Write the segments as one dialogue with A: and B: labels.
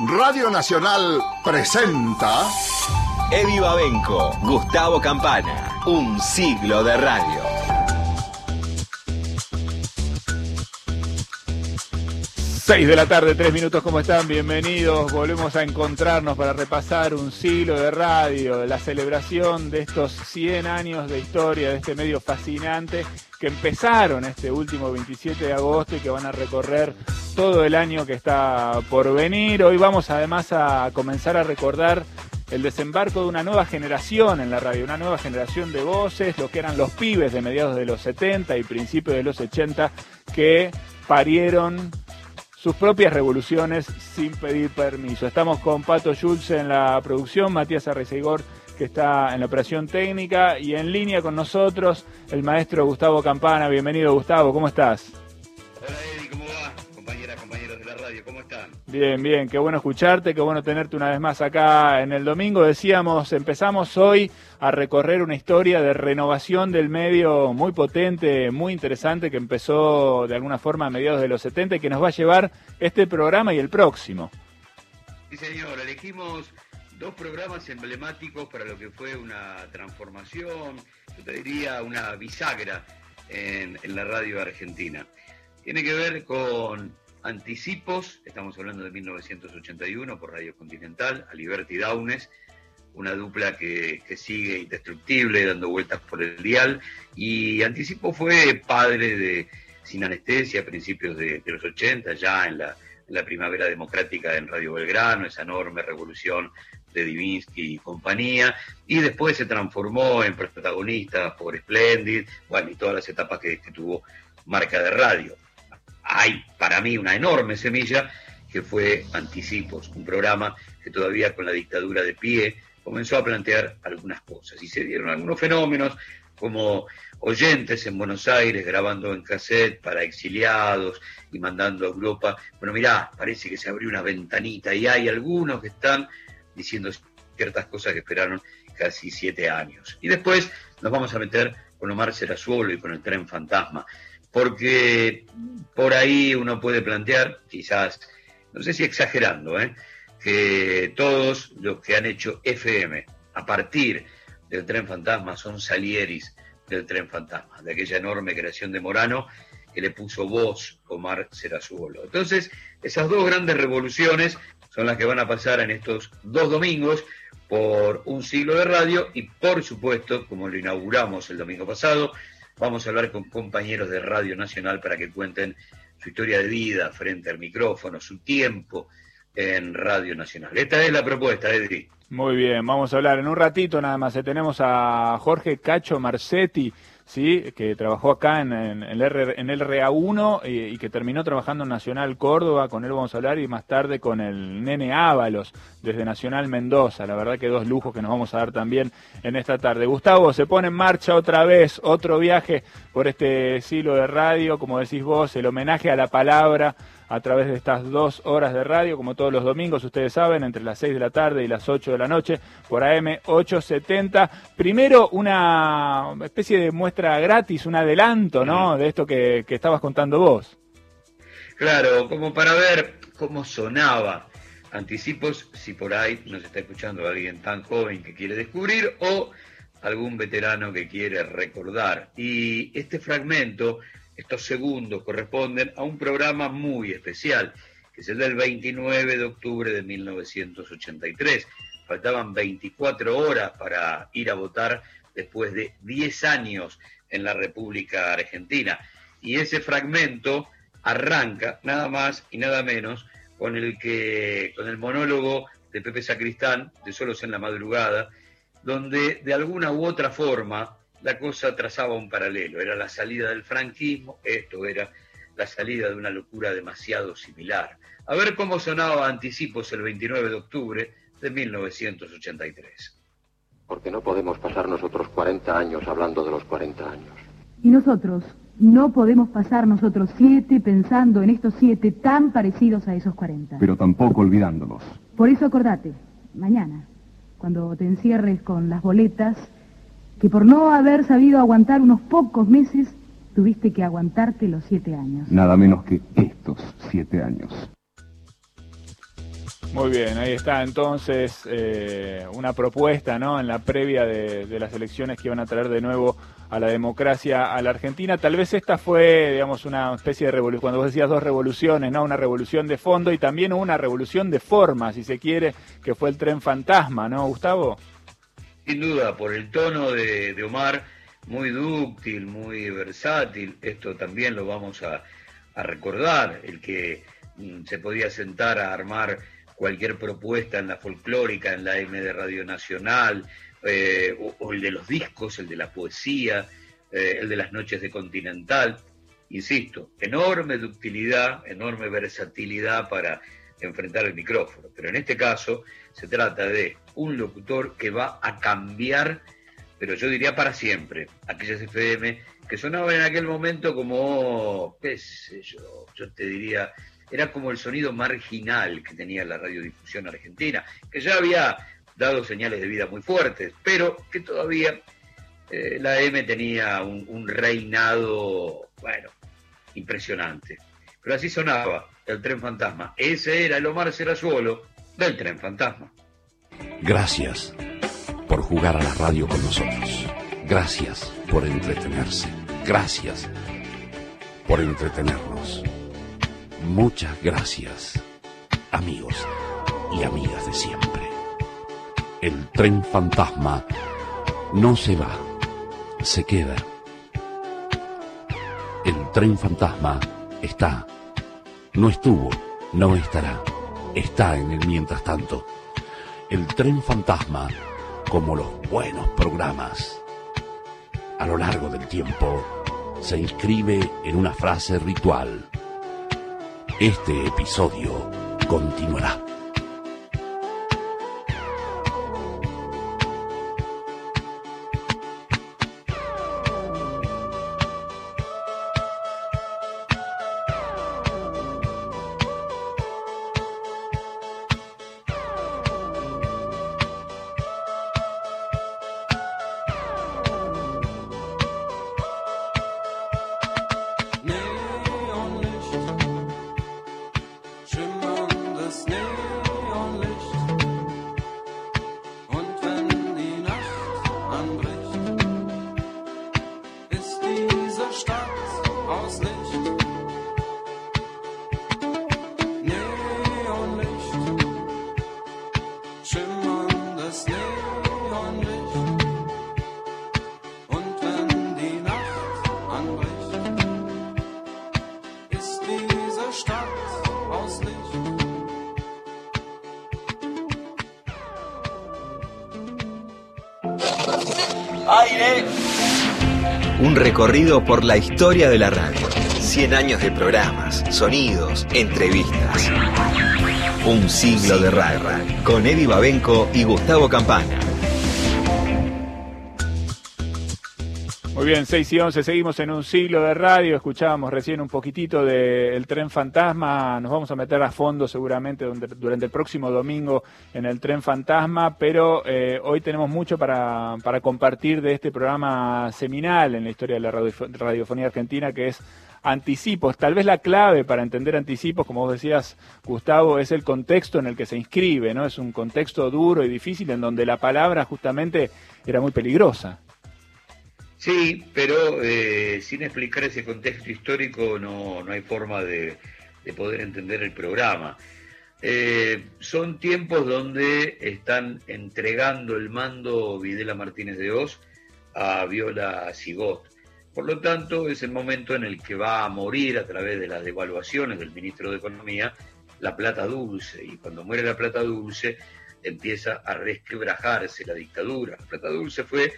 A: Radio Nacional presenta.
B: Eddie Babenco, Gustavo Campana, un siglo de radio.
C: Seis de la tarde, tres minutos, ¿cómo están? Bienvenidos. Volvemos a encontrarnos para repasar un siglo de radio, la celebración de estos 100 años de historia de este medio fascinante que empezaron este último 27 de agosto y que van a recorrer todo el año que está por venir. Hoy vamos además a comenzar a recordar el desembarco de una nueva generación en la radio, una nueva generación de voces, lo que eran los pibes de mediados de los 70 y principios de los 80 que parieron sus propias revoluciones sin pedir permiso. Estamos con Pato Schulz en la producción, Matías Arreceigor que está en la operación técnica y en línea con nosotros el maestro Gustavo Campana. Bienvenido Gustavo, ¿cómo estás?
D: Hola ¿cómo va? La radio, ¿cómo están?
C: Bien, bien, qué bueno escucharte, qué bueno tenerte una vez más acá en el domingo. Decíamos, empezamos hoy a recorrer una historia de renovación del medio muy potente, muy interesante, que empezó de alguna forma a mediados de los 70 y que nos va a llevar este programa y el próximo.
D: Sí, señor, elegimos dos programas emblemáticos para lo que fue una transformación, yo te diría una bisagra en, en la radio argentina. Tiene que ver con Anticipos, estamos hablando de 1981 por Radio Continental, Aliberti Daunes, una dupla que, que, sigue indestructible, dando vueltas por el dial, y Anticipo fue padre de Sin Anestesia a principios de, los 80, ya en la, la, primavera democrática en Radio Belgrano, esa enorme revolución de Divinsky y compañía, y después se transformó en protagonista por Splendid, bueno, y todas las etapas que tuvo marca de radio hay para mí una enorme semilla que fue Anticipos, un programa que todavía con la dictadura de pie comenzó a plantear algunas cosas y se dieron algunos fenómenos como oyentes en Buenos Aires grabando en cassette para exiliados y mandando a Europa. Bueno, mirá, parece que se abrió una ventanita y hay algunos que están diciendo ciertas cosas que esperaron casi siete años. Y después nos vamos a meter con Omar Serazuolo y con el tren fantasma porque por ahí uno puede plantear, quizás, no sé si exagerando, ¿eh? que todos los que han hecho FM a partir del tren fantasma son salieris del tren fantasma, de aquella enorme creación de Morano que le puso voz Omar Serazuolo. Entonces, esas dos grandes revoluciones son las que van a pasar en estos dos domingos por un siglo de radio y por supuesto, como lo inauguramos el domingo pasado, Vamos a hablar con compañeros de Radio Nacional para que cuenten su historia de vida frente al micrófono, su tiempo en Radio Nacional. Esta es la propuesta, Edri.
C: Muy bien, vamos a hablar en un ratito nada más. Tenemos a Jorge Cacho Marcetti ¿sí? que trabajó acá en, en, en el RA1 y, y, que terminó trabajando en Nacional Córdoba, con él vamos a hablar, y más tarde con el Nene Ábalos, desde Nacional Mendoza. La verdad que dos lujos que nos vamos a dar también en esta tarde. Gustavo, se pone en marcha otra vez otro viaje por este siglo de radio, como decís vos, el homenaje a la palabra a través de estas dos horas de radio, como todos los domingos, ustedes saben, entre las 6 de la tarde y las 8 de la noche, por AM 870. Primero, una especie de muestra gratis, un adelanto, ¿no? De esto que, que estabas contando vos.
D: Claro, como para ver cómo sonaba. Anticipos, si por ahí nos está escuchando alguien tan joven que quiere descubrir o algún veterano que quiere recordar. Y este fragmento estos segundos corresponden a un programa muy especial, que es el del 29 de octubre de 1983. Faltaban 24 horas para ir a votar después de 10 años en la República Argentina. Y ese fragmento arranca nada más y nada menos con el que con el monólogo de Pepe Sacristán de Solos en la madrugada, donde de alguna u otra forma la cosa trazaba un paralelo. Era la salida del franquismo, esto era la salida de una locura demasiado similar. A ver cómo sonaba Anticipos el 29 de octubre de 1983.
E: Porque no podemos pasar nosotros 40 años hablando de los 40 años.
F: Y nosotros no podemos pasar nosotros siete pensando en estos siete tan parecidos a esos 40.
G: Pero tampoco olvidándolos.
F: Por eso acordate, mañana, cuando te encierres con las boletas, que por no haber sabido aguantar unos pocos meses, tuviste que aguantarte los siete años.
G: Nada menos que estos siete años.
C: Muy bien, ahí está entonces eh, una propuesta ¿no? en la previa de, las elecciones que van a traer de nuevo a la democracia a la Argentina. Tal vez esta fue, digamos, una especie de revolución, cuando vos decías dos revoluciones, ¿no? Una revolución de fondo y también una revolución de forma, si se quiere, que fue el tren fantasma, ¿no, Gustavo?
D: Sin duda, por el tono de, Omar, muy dúctil, muy versátil, esto también lo vamos a, a recordar, el que mm, se podía sentar a armar cualquier propuesta en la folclórica, en la M de Radio Nacional, eh, o, el de los discos, el de la poesía, eh, el de las noches de Continental. Insisto, enorme ductilidad, enorme versatilidad para enfrentar el micrófono. Pero en este caso se trata de un locutor que va a cambiar, pero yo diría para siempre, aquellas FM que sonaban en aquel momento como, qué sé yo, yo te diría, era como el sonido marginal que tenía la radiodifusión argentina, que ya había dado señales de vida muy fuertes, pero que todavía eh, la M tenía un, reinado, bueno, impresionante. Pero así sonaba el tren fantasma. Ese era el Omar Serazuolo del tren fantasma.
G: Gracias por jugar a la radio con nosotros. Gracias por entretenerse. Gracias por entretenernos. Muchas gracias, amigos y amigas de siempre. El tren fantasma no se va, se queda. El tren fantasma está, no estuvo, no estará, está en el mientras tanto. El tren fantasma, como los buenos programas, a lo largo del tiempo, se inscribe en una frase ritual este episodio continuará.
B: Por la historia de la radio. 100 años de programas, sonidos, entrevistas. Un siglo de radio. Con Eddie Babenco y Gustavo Campana.
C: Muy bien, 6 y 11, seguimos en un siglo de radio, escuchábamos recién un poquitito del tren fantasma, nos vamos a meter a fondo seguramente durante el próximo domingo en el tren fantasma, pero eh, hoy tenemos mucho para, para, compartir de este programa seminal en la historia de la radiofonía argentina que es Anticipos. Tal vez la clave para entender anticipos, como vos decías, Gustavo, es el contexto en el que se inscribe, ¿no? Es un contexto duro y difícil en donde la palabra justamente era muy peligrosa.
D: Sí, pero eh, sin explicar ese contexto histórico no, no hay forma de, poder entender el programa. Eh, son tiempos donde están entregando el mando Videla Martínez de Oz a Viola Sigot. Por lo tanto, es el momento en el que va a morir a través de las devaluaciones del ministro de Economía la plata dulce. Y cuando muere la plata dulce, empieza a resquebrajarse la dictadura. La plata dulce fue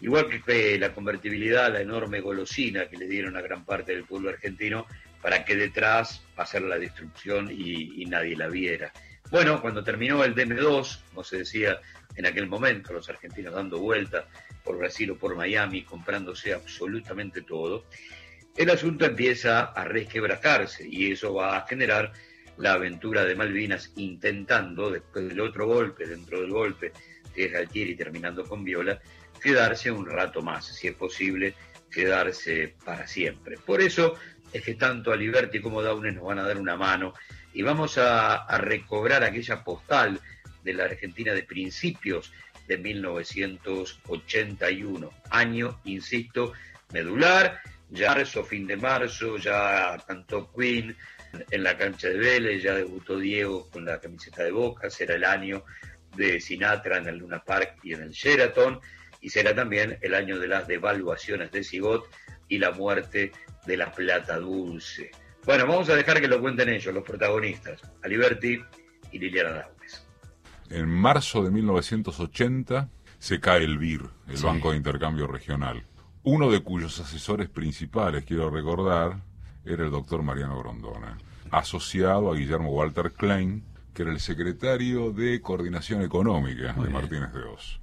D: Igual que la convertibilidad, la enorme golosina que le dieron a gran parte del pueblo argentino para que detrás pasara la destrucción y, nadie la viera. Bueno, cuando terminó el DM2, como se decía en aquel momento, los argentinos dando vueltas por Brasil o por Miami, comprándose absolutamente todo, el asunto empieza a resquebrajarse y eso va a generar la aventura de Malvinas intentando, después del otro golpe, dentro del golpe, que es Galtieri terminando con Viola, quedarse un rato más, si es posible, quedarse para siempre. Por eso es que tanto Aliberti como Downes nos van a dar una mano y vamos a, a recobrar aquella postal de la Argentina de principios de 1981, año, insisto, medular, ya marzo, fin de marzo, ya cantó Queen en la cancha de Vélez, ya debutó Diego con la camiseta de Boca, será el año de Sinatra en el Luna Park y en el Sheraton, y será también el año de las devaluaciones de Sigot y la muerte de la plata dulce. Bueno, vamos a dejar que lo cuenten ellos, los protagonistas, Aliberti y Liliana Daumes.
H: En marzo de 1980 se cae el BIR, el Banco de Intercambio Regional. Uno de cuyos asesores principales, quiero recordar, era el doctor Mariano Grondona, asociado a Guillermo Walter Klein, que era el secretario de Coordinación Económica de Martínez de Oz.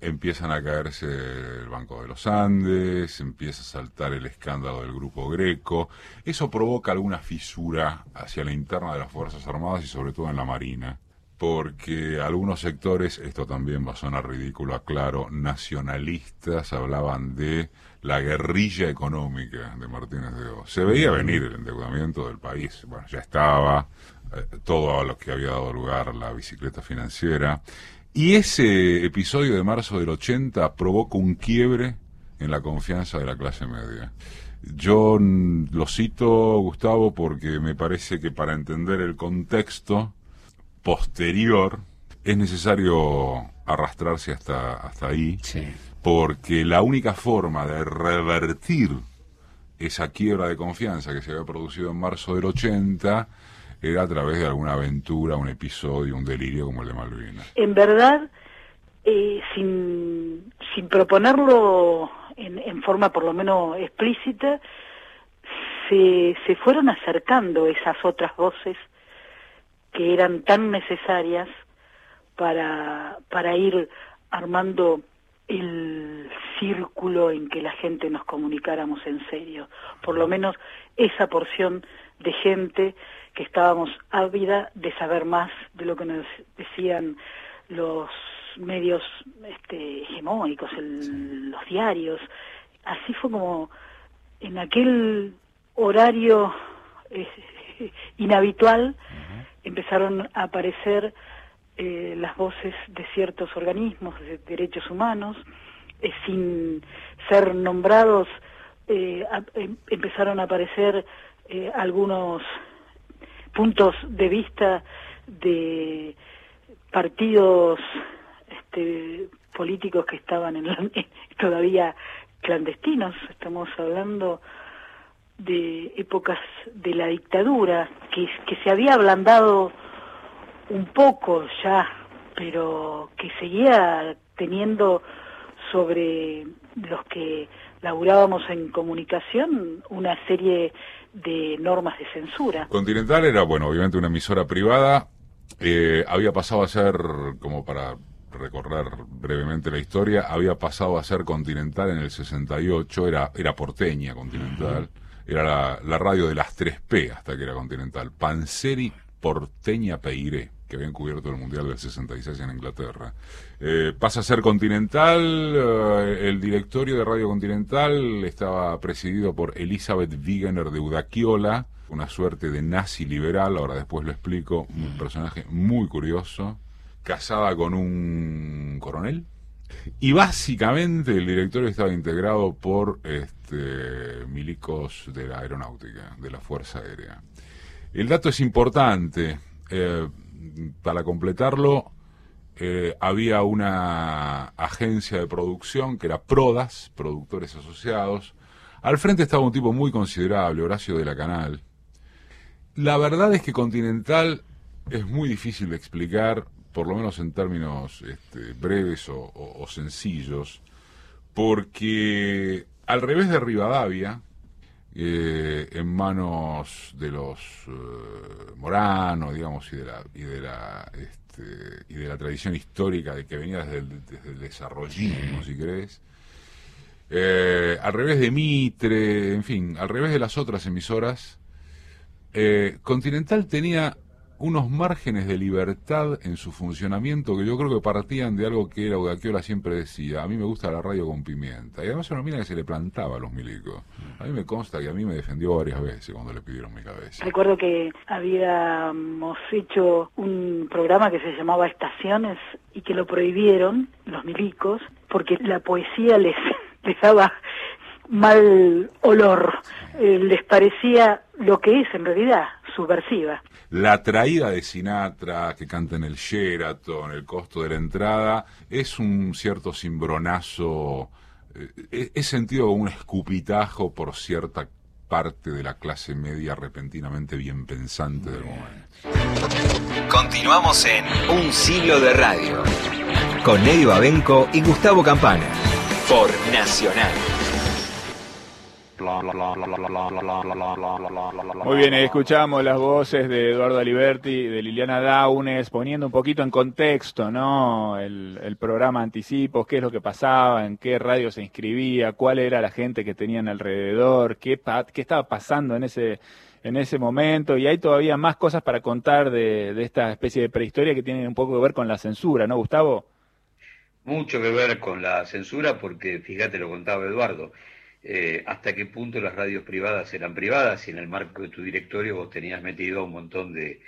H: Empiezan a caerse el Banco de los Andes, empieza a saltar el escándalo del Grupo Greco. Eso provoca alguna fisura hacia la interna de las Fuerzas Armadas y sobre todo en la Marina porque algunos sectores, esto también va a sonar ridículo, aclaro, nacionalistas hablaban de la guerrilla económica de Martínez de Oz. Se veía venir el endeudamiento del país, bueno, ya estaba, eh, todo a lo que había dado lugar la bicicleta financiera, y ese episodio de marzo del 80 provoca un quiebre en la confianza de la clase media. Yo lo cito, Gustavo, porque me parece que para entender el contexto, posterior, es necesario arrastrarse hasta, hasta ahí, porque la única forma de revertir esa quiebra de confianza que se había producido en marzo del 80 era a través de alguna aventura, un episodio, un delirio como el de Malvinas.
I: En verdad, eh, sin, sin proponerlo en, en forma por lo menos explícita, se, se fueron acercando esas otras voces que eran tan necesarias para, para ir armando el círculo en que la gente nos comunicáramos en serio. Por lo menos esa porción de gente que estábamos ávida de saber más de lo que nos decían los medios este, hegemónicos, los diarios. Así fue como en aquel horario eh, inhabitual empezaron a aparecer eh, las voces de ciertos organismos de derechos humanos, eh, sin ser nombrados, eh, em, empezaron a aparecer algunos puntos de vista de partidos este, políticos que estaban en todavía clandestinos. Estamos hablando de épocas de la dictadura, que, que se había ablandado un poco ya, pero que seguía teniendo sobre los que laburábamos en comunicación una serie de normas de censura.
H: Continental era, bueno, obviamente una emisora privada, eh, había pasado a ser, como para recorrer brevemente la historia, había pasado a ser Continental en el 68, era, era porteña Continental era la, radio de las 3P hasta que era continental. Panseri Porteña Peiré, que habían cubierto el Mundial del 66 en Inglaterra. Eh, pasa a ser continental, eh, el directorio de Radio Continental estaba presidido por Elizabeth Wigener de Udaquiola, una suerte de nazi liberal, ahora después lo explico, un personaje muy curioso, casada con un coronel, y básicamente el directorio estaba integrado por este, milicos de la aeronáutica, de la Fuerza Aérea. El dato es importante. Eh, para completarlo, eh, había una agencia de producción que era Prodas, Productores Asociados. Al frente estaba un tipo muy considerable, Horacio de la Canal. La verdad es que Continental es muy difícil de explicar por lo menos en términos este, breves o, sencillos, porque al revés de Rivadavia, eh, en manos de los eh, Morano, digamos, y de la, y de la, este, y de la tradición histórica de que venía desde el, desde el desarrollismo, si querés, eh, al revés de Mitre, en fin, al revés de las otras emisoras, Continental tenía unos márgenes de libertad en su funcionamiento que yo creo que partían de algo que era Udaquiola siempre decía, a mí me gusta la radio con pimienta. Y además era una mina que se le plantaba a los milicos. A mí me consta que a mí me defendió varias veces cuando le pidieron mi cabeza.
I: Recuerdo que habíamos hecho un programa que se llamaba Estaciones y que lo prohibieron los milicos porque la poesía les, les daba mal olor, eh, les parecía lo que es en realidad, subversiva.
H: La traída de Sinatra, que canta en el Sheraton, el costo de la entrada, es un cierto cimbronazo, eh, es sentido un escupitajo por cierta parte de la clase media repentinamente bien pensante del momento.
B: Continuamos en Un siglo de radio con Eddie Babenco y Gustavo Campana por Nacional.
C: Muy bien, escuchamos las voces de Eduardo Aliberti, de Liliana Daunes, poniendo un poquito en contexto, ¿no? El, programa Anticipos, qué es lo que pasaba, en qué radio se inscribía, cuál era la gente que tenían alrededor, qué, estaba pasando en ese en ese momento y hay todavía más cosas para contar de, esta especie de prehistoria que tienen un poco que ver con la censura, ¿no, Gustavo?
D: Mucho que ver con la censura porque, fíjate, lo contaba Eduardo, eh, hasta qué punto las radios privadas eran privadas y en el marco de tu directorio vos tenías metido a un montón de,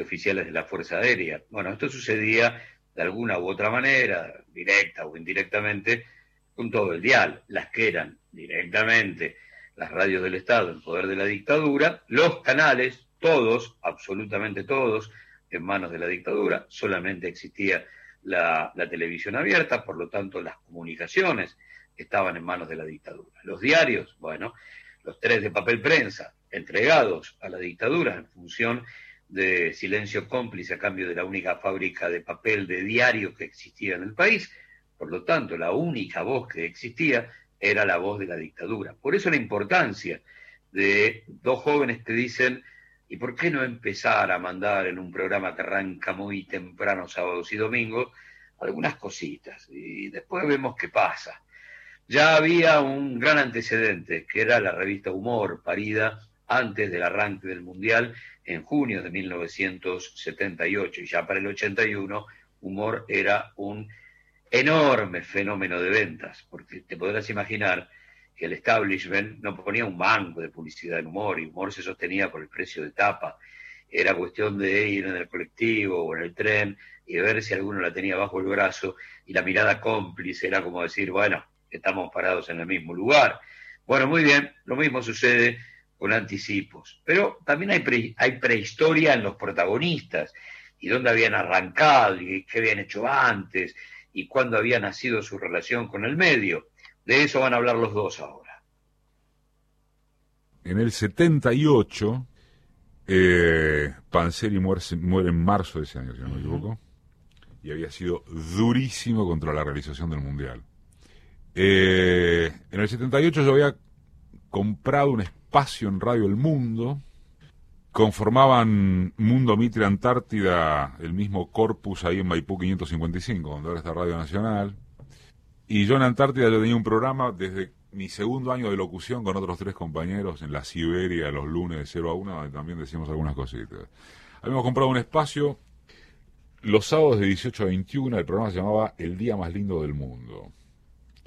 D: oficiales de la Fuerza Aérea. Bueno, esto sucedía de alguna u otra manera, directa o indirectamente, con todo el dial, las que eran directamente las radios del Estado en poder de la dictadura, los canales, todos, absolutamente todos, en manos de la dictadura, solamente existía la televisión abierta, por lo tanto las comunicaciones estaban en manos de la dictadura. Los diarios, bueno, los tres de papel prensa entregados a la dictadura en función de silencio cómplice a cambio de la única fábrica de papel de diarios que existía en el país, por lo tanto la única voz que existía era la voz de la dictadura. Por eso la importancia de dos jóvenes que dicen, ¿y por qué no empezar a mandar en un programa que arranca muy temprano sábados y domingos algunas cositas? Y después vemos qué pasa ya había un gran antecedente, que era la revista Humor, parida antes del arranque del Mundial en junio de 1978. Y ya para el 81, Humor era un enorme fenómeno de ventas, porque te podrás imaginar que el establishment no ponía un banco de publicidad en Humor, y Humor se sostenía por el precio de tapa. Era cuestión de ir en el colectivo o en el tren y ver si alguno la tenía bajo el brazo, y la mirada cómplice era como decir, bueno, estamos parados en el mismo lugar. Bueno, muy bien, lo mismo sucede con anticipos. Pero también hay, hay prehistoria en los protagonistas, y dónde habían arrancado, y qué habían hecho antes, y cuándo había nacido su relación con el medio. De eso van a hablar los dos ahora.
H: En el 78, eh, Panzeri muere, muere, en marzo de ese año, si no me equivoco, y había sido durísimo contra la realización del Mundial. Eh, en el 78 yo había comprado un espacio en Radio El Mundo. Conformaban Mundo Mitre Antártida, el mismo corpus ahí en Maipú 555, donde ahora está Radio Nacional. Y yo en Antártida yo tenía un programa desde mi segundo año de locución con otros tres compañeros en la Siberia los lunes de 0 a 1, donde también decíamos algunas cositas. Habíamos comprado un espacio los sábados de 18 a 21, el programa se llamaba El Día Más Lindo del Mundo.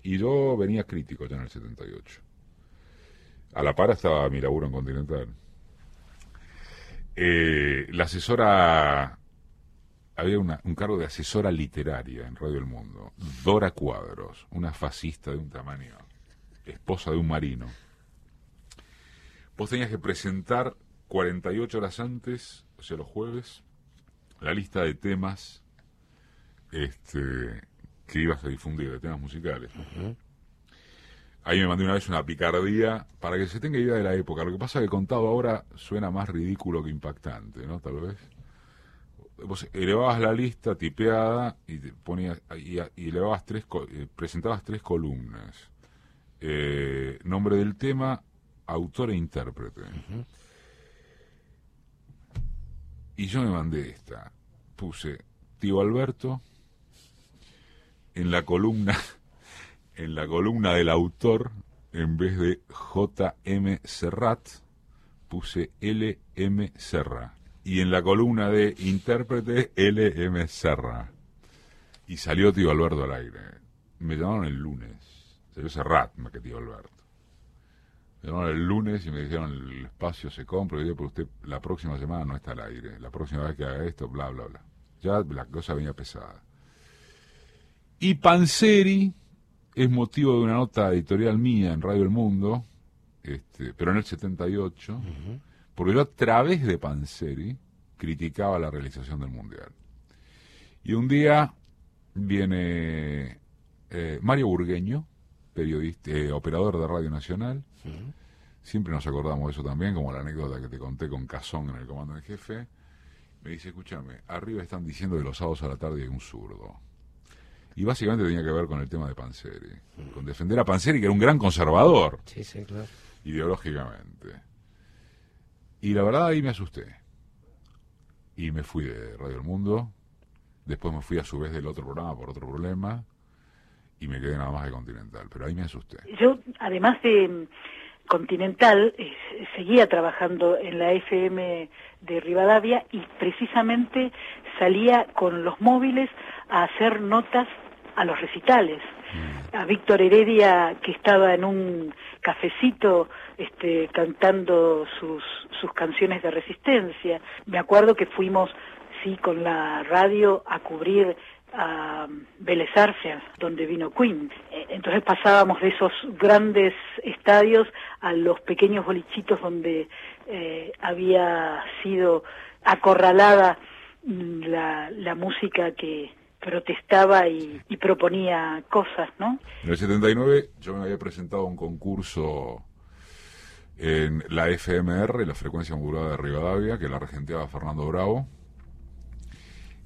H: Y yo venía crítico ya en el 78. A la par estaba mi laburo en Continental. Eh, la asesora, había un cargo de asesora literaria en Radio El Mundo, Dora Cuadros, una fascista de un tamaño, esposa de un marino. Vos tenías que presentar 48 horas antes, o sea, los jueves, la lista de temas este, que ibas a difundir de temas musicales. Ahí me mandé una vez una picardía para que se tenga idea de la época. Lo que pasa es que contado ahora suena más ridículo que impactante, ¿no? Tal vez. Vos elevabas la lista tipeada y ponías y, elevabas tres eh, presentabas tres columnas. Eh, nombre del tema, autor e intérprete. Y yo me mandé esta. Puse Tío Alberto, en la columna, en la columna del autor, en vez de J.M. Serrat, puse L.M. Serra. y en la columna de intérprete L.M. Serra. Y salió Tío Alberto al aire. Me llamaron el lunes. Salió Serrat más que Tío Alberto. Me llamaron el lunes y me dijeron el espacio se compra. Y yo, pero usted la próxima semana no está al aire. La próxima vez que haga esto, bla, bla, bla. Ya la cosa venía pesada. Y Panseri es motivo de una nota editorial mía en Radio El Mundo, este, pero en el 78, porque yo a través de Panseri criticaba la realización del Mundial. Y un día viene eh, Mario Burgueño, periodista, eh, operador de Radio Nacional, siempre nos acordamos de eso también, como la anécdota que te conté con Cazón en el comando en jefe, me dice, escúchame, arriba están diciendo que los sábados a la tarde hay un zurdo. Y básicamente tenía que ver con el tema de Panseri, con defender a Panseri, que era un gran conservador,
J: Sí, sí, claro.
H: ideológicamente. Y la verdad ahí me asusté. Y me fui de Radio El Mundo, después me fui a su vez del otro programa por otro problema, y me quedé nada más de Continental, pero ahí me asusté.
I: Yo, además de mm, Continental, eh, seguía trabajando en la FM de Rivadavia y precisamente salía con los móviles a hacer notas a los recitales. A Víctor Heredia, que estaba en un cafecito este, cantando sus, sus canciones de resistencia. Me acuerdo que fuimos, sí, con la radio a cubrir a Vélez donde vino Queen. Eh, Entonces pasábamos de esos grandes estadios a los pequeños bolichitos donde eh, había sido acorralada la, la música que protestaba y, proponía cosas, ¿no?
H: En el 79 yo me había presentado a un concurso en la FMR, la frecuencia modulada de Rivadavia, que la regenteaba Fernando Bravo.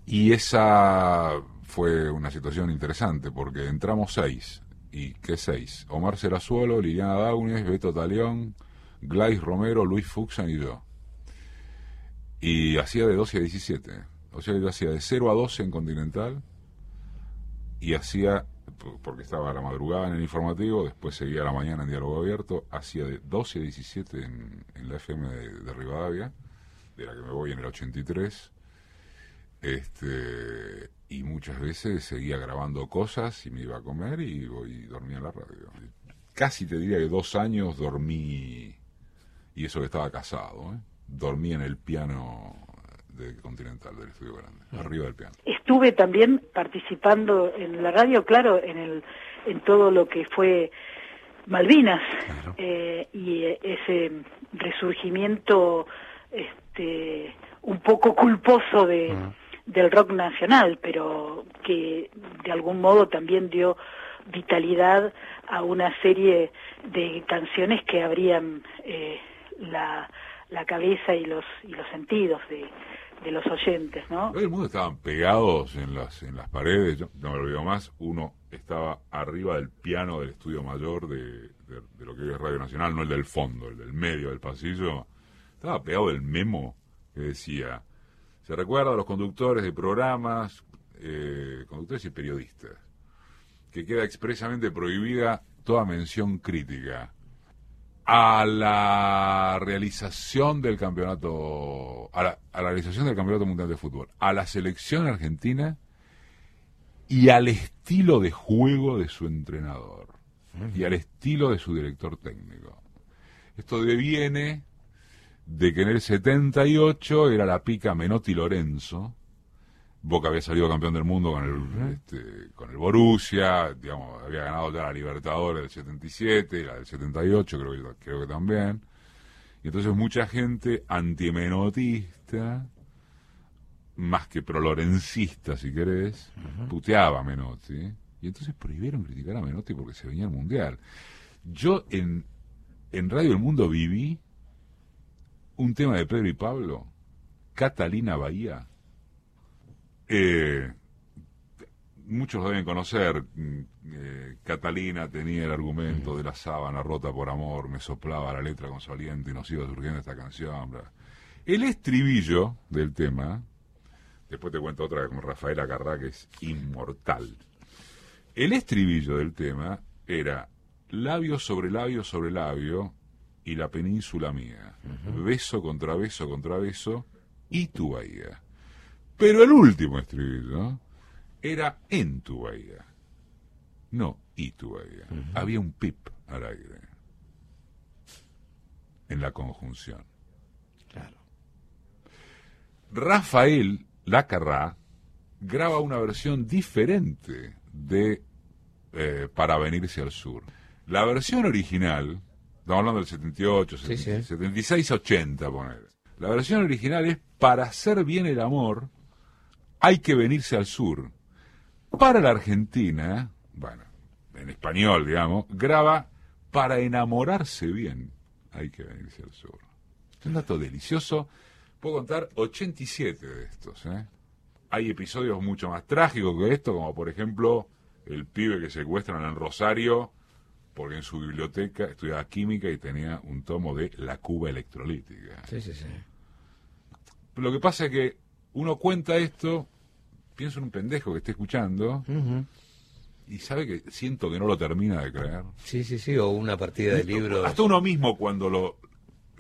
H: Y esa fue una situación interesante, porque entramos seis. ¿Y qué seis? Omar Serazuelo, Liliana Daunes, Beto Talión, Glais Romero, Luis Fuxan y yo. Y hacía de 12 a 17. O sea, yo hacía de 0 a 12 en Continental y hacía, porque estaba a la madrugada en el informativo, después seguía la mañana en Diálogo Abierto, hacía de 12 a 17 en, en la FM de, de Rivadavia, de la que me voy en el 83, este, y muchas veces seguía grabando cosas y me iba a comer y, y dormía en la radio. Casi te diría que dos años dormí, y eso que estaba casado, ¿eh? dormí en el piano de Continental, del Estudio Grande, arriba del piano.
I: Estuve también participando en la radio, claro, en el en todo lo que fue Malvinas eh, y ese resurgimiento este un poco culposo de del rock nacional, pero que de algún modo también dio vitalidad a una serie de canciones que abrían eh, la, la cabeza y los y los sentidos de, de los oyentes, ¿no?
H: Todo el mundo estaban pegados en las en las paredes, yo no me olvido más, uno estaba arriba del piano del estudio mayor de, de- de lo que es Radio Nacional, no el del fondo, el del medio del pasillo, estaba pegado el memo que decía, se recuerda a los conductores de programas, eh, conductores y periodistas, que queda expresamente prohibida toda mención crítica a la realización del campeonato, a la, realización del campeonato mundial de fútbol, a la selección argentina y al estilo de juego de su entrenador y al estilo de su director técnico. Esto deviene de que en el 78 era la pica Menotti Lorenzo, Boca había salido campeón del mundo con el, este, con el Borussia, digamos, había ganado ya la Libertadores del 77, la del 78 creo que, creo que también. Y entonces mucha gente antimenotista, más que prolorencista si querés, puteaba a Menotti. Y entonces prohibieron criticar a Menotti porque se venía el Mundial. Yo en, en Radio El Mundo viví un tema de Pedro y Pablo, Catalina Bahía. Eh, muchos lo deben conocer. mm, eh, Catalina tenía el argumento de la sábana rota por amor, me soplaba la letra con su aliento y nos iba surgiendo esta canción. bla. El estribillo del tema, después te cuento otra con Rafael Acarrá que es inmortal. El estribillo del tema era labio sobre labio sobre labio y la península mía. Beso contra beso contra beso y tu bahía. Pero el último estribillo era en tu bahía. No y tu bahía. Había un pip al aire. En la conjunción.
J: Claro.
H: Rafael Lacarra graba una versión diferente de eh, Para venirse al sur. La versión original, estamos hablando del 78,
J: Sí, sí.
H: 76, 80, poner. La versión original es Para hacer bien el amor, hay que venirse al sur. Para la Argentina, bueno, en español, digamos, graba Para enamorarse bien, hay que venirse al sur. Es un dato delicioso. Puedo contar 87 de estos. ¿eh? Hay episodios mucho más trágicos que esto, como por ejemplo el pibe que secuestran en Rosario porque en su biblioteca estudiaba química y tenía un tomo de La Cuba electrolítica.
J: Sí, sí, sí.
H: Lo que pasa es que uno cuenta esto, pienso en un pendejo que esté escuchando y sabe que siento que no lo termina de creer.
J: Sí, sí, sí, o una partida de libros.
H: Hasta uno mismo cuando lo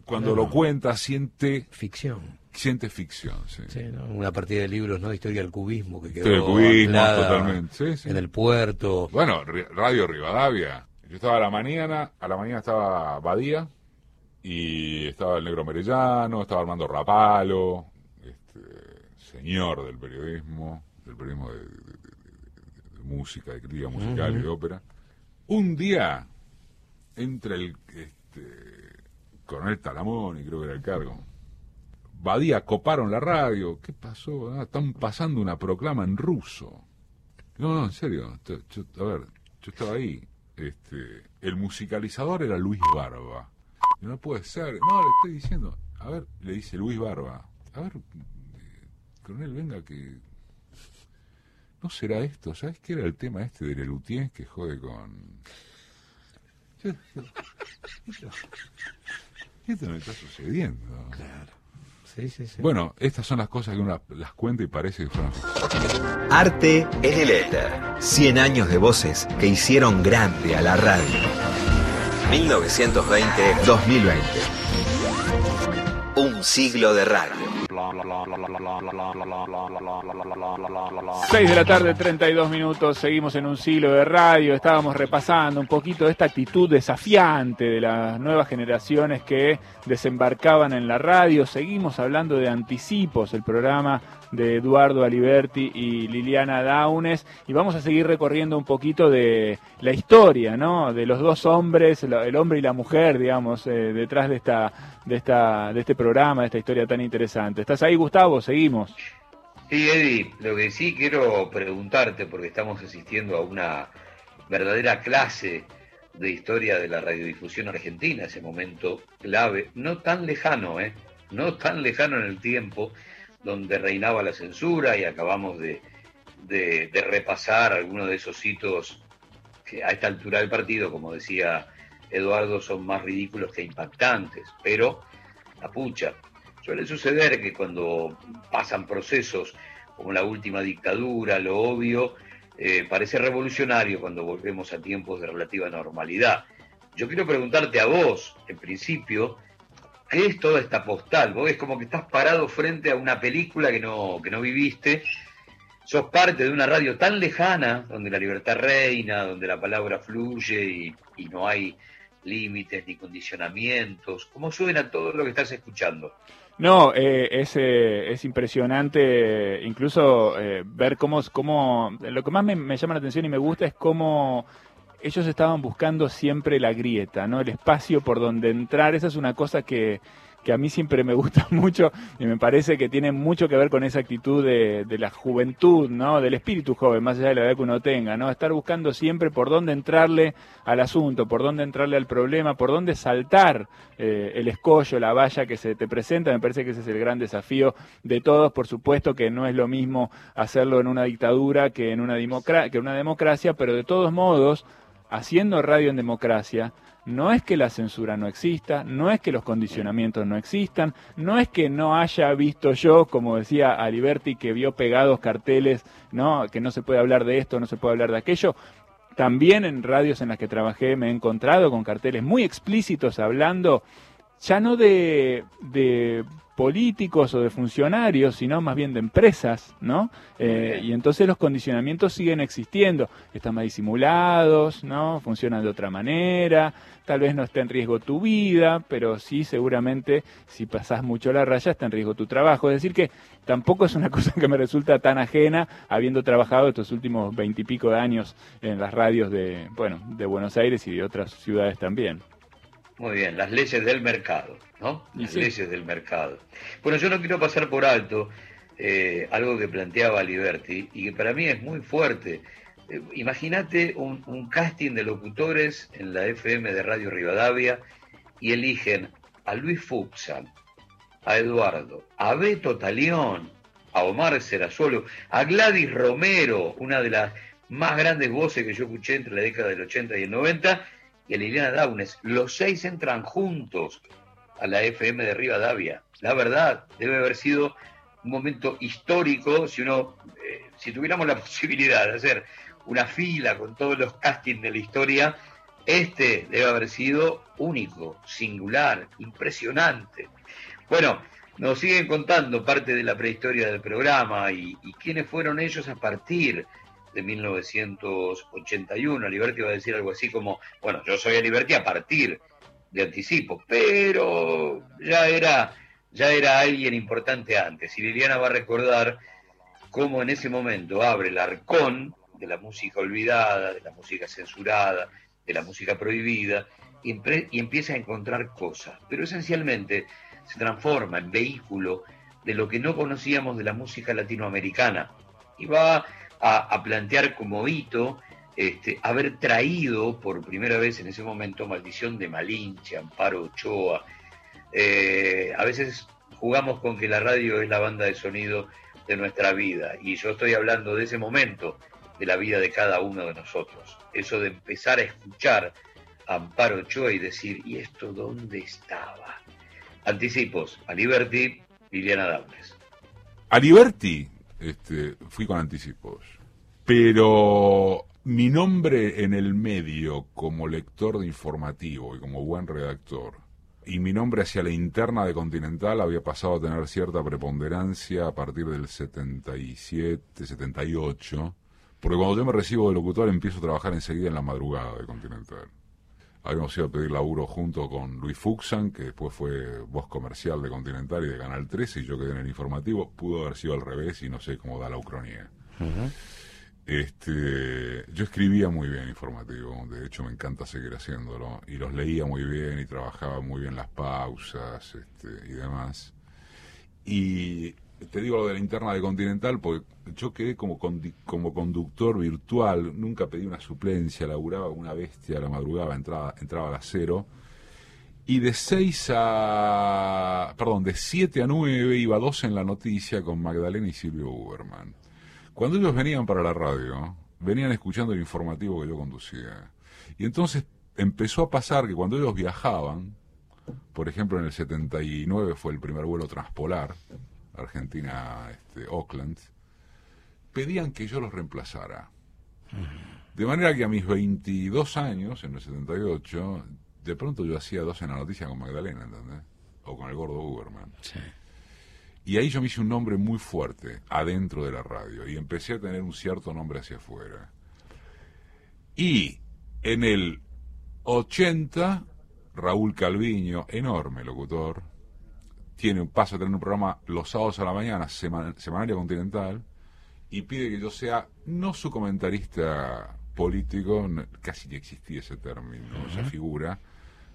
H: cuando
J: Claro.
H: lo cuenta siente
J: Ficción.
H: siente ficción, sí.
J: Sí, ¿no? Una partida de libros, ¿no? Historia del cubismo que quedó
H: Historia del cubismo, totalmente, sí, sí.
J: en el puerto.
H: Bueno, Radio Rivadavia. Yo estaba a la mañana, a la mañana estaba Badía y estaba el Negro Merellano, estaba Armando Rapalo, este, señor del periodismo, del periodismo de, de- de- de- de música, de crítica musical y de ópera. Un día entra el este, coronel Talamón, y creo que era el cargo. Badía coparon la radio. ¿Qué pasó? Ah, están pasando una proclama en ruso. No, no, en serio. Yo- yo- a ver, yo estaba ahí. Este, el musicalizador era Luis Barba. No puede ser. No, le estoy diciendo. A ver, le dice Luis Barba. A ver, eh, coronel, venga que... No será esto. ¿Sabes qué era el tema este de Lelutier que jode con... Esto, no está sucediendo.
J: Sí, sí, sí.
H: Bueno, estas son las cosas que uno las cuenta y parece que fueron
B: Arte en el éter. 100 años de voces que hicieron grande a la radio. 1920-2020. Un siglo de radio.
C: 6 de la tarde, 32 minutos, seguimos en un siglo de radio, estábamos repasando un poquito esta actitud desafiante de las nuevas generaciones que desembarcaban en la radio, seguimos hablando de Anticipos, el programa de Eduardo Aliberti y Liliana Daunes, y vamos a seguir recorriendo un poquito de la historia, ¿no? De los dos hombres, el hombre y la mujer, digamos, eh, detrás de esta, de esta, de este programa, de esta historia tan interesante. ¿Estás ahí, Gustavo? Seguimos.
D: Sí, Eddie, lo que sí quiero preguntarte, porque estamos asistiendo a una verdadera clase de historia de la radiodifusión argentina, ese momento clave, no tan lejano, ¿eh? no tan lejano en el tiempo, donde reinaba la censura y acabamos de- de repasar algunos de esos hitos que a esta altura del partido, como decía Eduardo, son más ridículos que impactantes, pero la pucha. Suele suceder que cuando pasan procesos como la última dictadura, lo obvio, eh, parece revolucionario cuando volvemos a tiempos de relativa normalidad. Yo quiero preguntarte a vos, en principio, ¿qué es toda esta postal? Vos es como que estás parado frente a una película que no, que no viviste, sos parte de una radio tan lejana, donde la libertad reina, donde la palabra fluye y, y no hay límites ni condicionamientos. ¿Cómo suena todo lo que estás escuchando?
C: No, eh, es, eh, es impresionante eh, incluso eh, ver cómo, cómo... Lo que más me, me llama la atención y me gusta es cómo ellos estaban buscando siempre la grieta, ¿no? El espacio por donde entrar. Esa es una cosa que, que a mí siempre me gusta mucho y me parece que tiene mucho que ver con esa actitud de, la juventud, ¿no? Del espíritu joven, más allá de la edad que uno tenga, ¿no? Estar buscando siempre por dónde entrarle al asunto, por dónde entrarle al problema, por dónde saltar eh, el escollo, la valla que se te presenta. Me parece que ese es el gran desafío de todos. Por supuesto que no es lo mismo hacerlo en una dictadura que en una, que en una democracia, pero de todos modos, haciendo radio en democracia, no es que la censura no exista, no es que los condicionamientos no existan, no es que no haya visto yo, como decía Aliberti, que vio pegados carteles, no, que no se puede hablar de esto, no se puede hablar de aquello. También en radios en las que trabajé me he encontrado con carteles muy explícitos hablando ya no de, de políticos o de funcionarios, sino más bien de empresas, ¿no? Eh, y entonces los condicionamientos siguen existiendo, están más disimulados, ¿no? Funcionan de otra manera, tal vez no esté en riesgo tu vida, pero sí seguramente si pasás mucho la raya está en riesgo tu trabajo. Es decir que tampoco es una cosa que me resulta tan ajena habiendo trabajado estos últimos veintipico de años en las radios de, bueno, de Buenos Aires y de otras ciudades también.
D: Muy bien, las leyes del mercado, ¿no? Las leyes del mercado. Bueno, yo no quiero pasar por alto eh, algo que planteaba Liberty y que para mí es muy fuerte. Eh, imagínate un, casting de locutores en la FM de Radio Rivadavia y eligen a Luis Fuxan, a Eduardo, a Beto Talión, a Omar Serazuelo, a Gladys Romero, una de las más grandes voces que yo escuché entre la década del 80 y el 90, y a Liliana Daunes. Los seis entran juntos a la FM de Rivadavia. La verdad, debe haber sido un momento histórico si uno, eh, si tuviéramos la posibilidad de hacer una fila con todos los castings de la historia, este debe haber sido único, singular, impresionante. Bueno, nos siguen contando parte de la prehistoria del programa y, quiénes fueron ellos a partir de 1981. Liberty va a decir algo así como, bueno, yo soy a Liberty a partir anticipo, pero ya era, ya era alguien importante antes. Y Liliana va a recordar cómo en ese momento abre el arcón de la música olvidada, de la música censurada, de la música prohibida, y, y empieza a encontrar cosas. Pero esencialmente se transforma en vehículo de lo que no conocíamos de la música latinoamericana. Y va a, plantear como hito este, haber traído por primera vez en ese momento Maldición de Malinche, Amparo Ochoa. Eh, a veces jugamos con que la radio es la banda de sonido de nuestra vida y yo estoy hablando de ese momento de la vida de cada uno de nosotros. Eso de empezar a escuchar a Amparo Ochoa y decir, ¿y esto dónde estaba? Anticipos, a Liberty, Liliana Daunes.
H: A Liberty este, fui con anticipos. Pero mi nombre en el medio como lector de informativo y como buen redactor, y mi nombre hacia la interna de Continental había pasado a tener cierta preponderancia a partir del 77, 78, porque cuando yo me recibo de locutor empiezo a trabajar enseguida en la madrugada de Continental habíamos ido a pedir laburo junto con Luis Fuxan, que después fue voz comercial de Continental y de Canal 13, y yo quedé en el informativo. Pudo haber sido al revés y no sé cómo da la ucronía. Este, yo escribía muy bien informativo, de hecho me encanta seguir haciéndolo, y los leía muy bien y trabajaba muy bien las pausas este, y demás. Y te digo lo de la interna de Continental, porque yo quedé como, conductor virtual, nunca pedí una suplencia, laburaba una bestia la madrugada, entraba, entraba a las cero. Y de seis a. Perdón, de siete a nueve iba dos en la noticia con Magdalena y Silvio Uberman. Cuando ellos venían para la radio, venían escuchando el informativo que yo conducía. Y entonces empezó a pasar que cuando ellos viajaban, por ejemplo en el 79 fue el primer vuelo transpolar, Argentina, este, Oakland, pedían que yo los reemplazara. De manera que a mis 22 años, en el 78, de pronto yo hacía dos en la noticia con Magdalena, ¿entendés? O con el gordo Uberman. Y ahí yo me hice un nombre muy fuerte adentro de la radio y empecé a tener un cierto nombre hacia afuera. Y en el 80, Raúl Calviño, enorme locutor, tiene, pasa a tener un programa los sábados a la mañana, semanario continental, y pide que yo sea no su comentarista político, casi ni existía ese término, esa figura,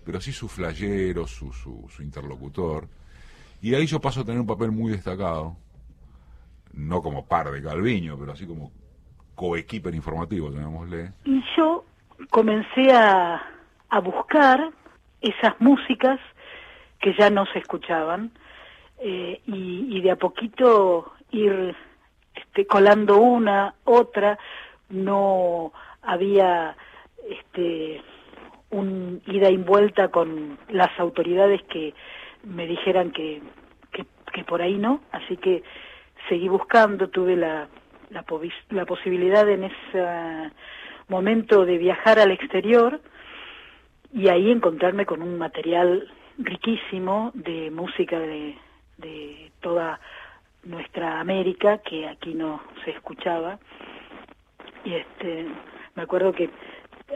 H: pero sí su flayero, su, su, interlocutor. Y ahí yo paso a tener un papel muy destacado, no como par de Calviño, pero así como coequiper informativo, llamémosle.
I: Y yo comencé a, a buscar esas músicas que ya no se escuchaban eh, y, de a poquito ir este, colando una, otra, no había este, un ida y vuelta con las autoridades que me dijeran que, que, por ahí no, así que seguí buscando, tuve la, la, la posibilidad en ese momento de viajar al exterior y ahí encontrarme con un material riquísimo de música de, de toda nuestra América que aquí no se escuchaba. Y este me acuerdo que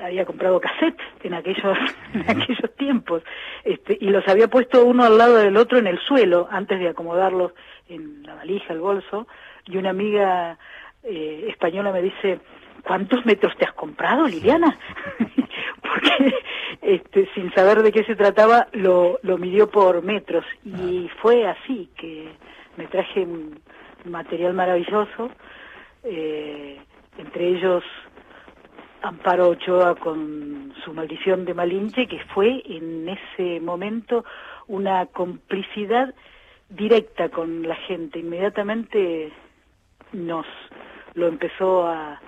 I: había comprado cassettes en aquellos en aquellos tiempos este, y los había puesto uno al lado del otro en el suelo antes de acomodarlos en la valija el bolso y una amiga eh, española me dice ¿cuántos metros te has comprado Liliana? porque este, sin saber de qué se trataba lo, lo midió por metros y fue así que me traje un material maravilloso eh, entre ellos Amparo Ochoa con su maldición de Malinche, que fue en ese momento una complicidad directa con la gente. Inmediatamente nos lo empezó a,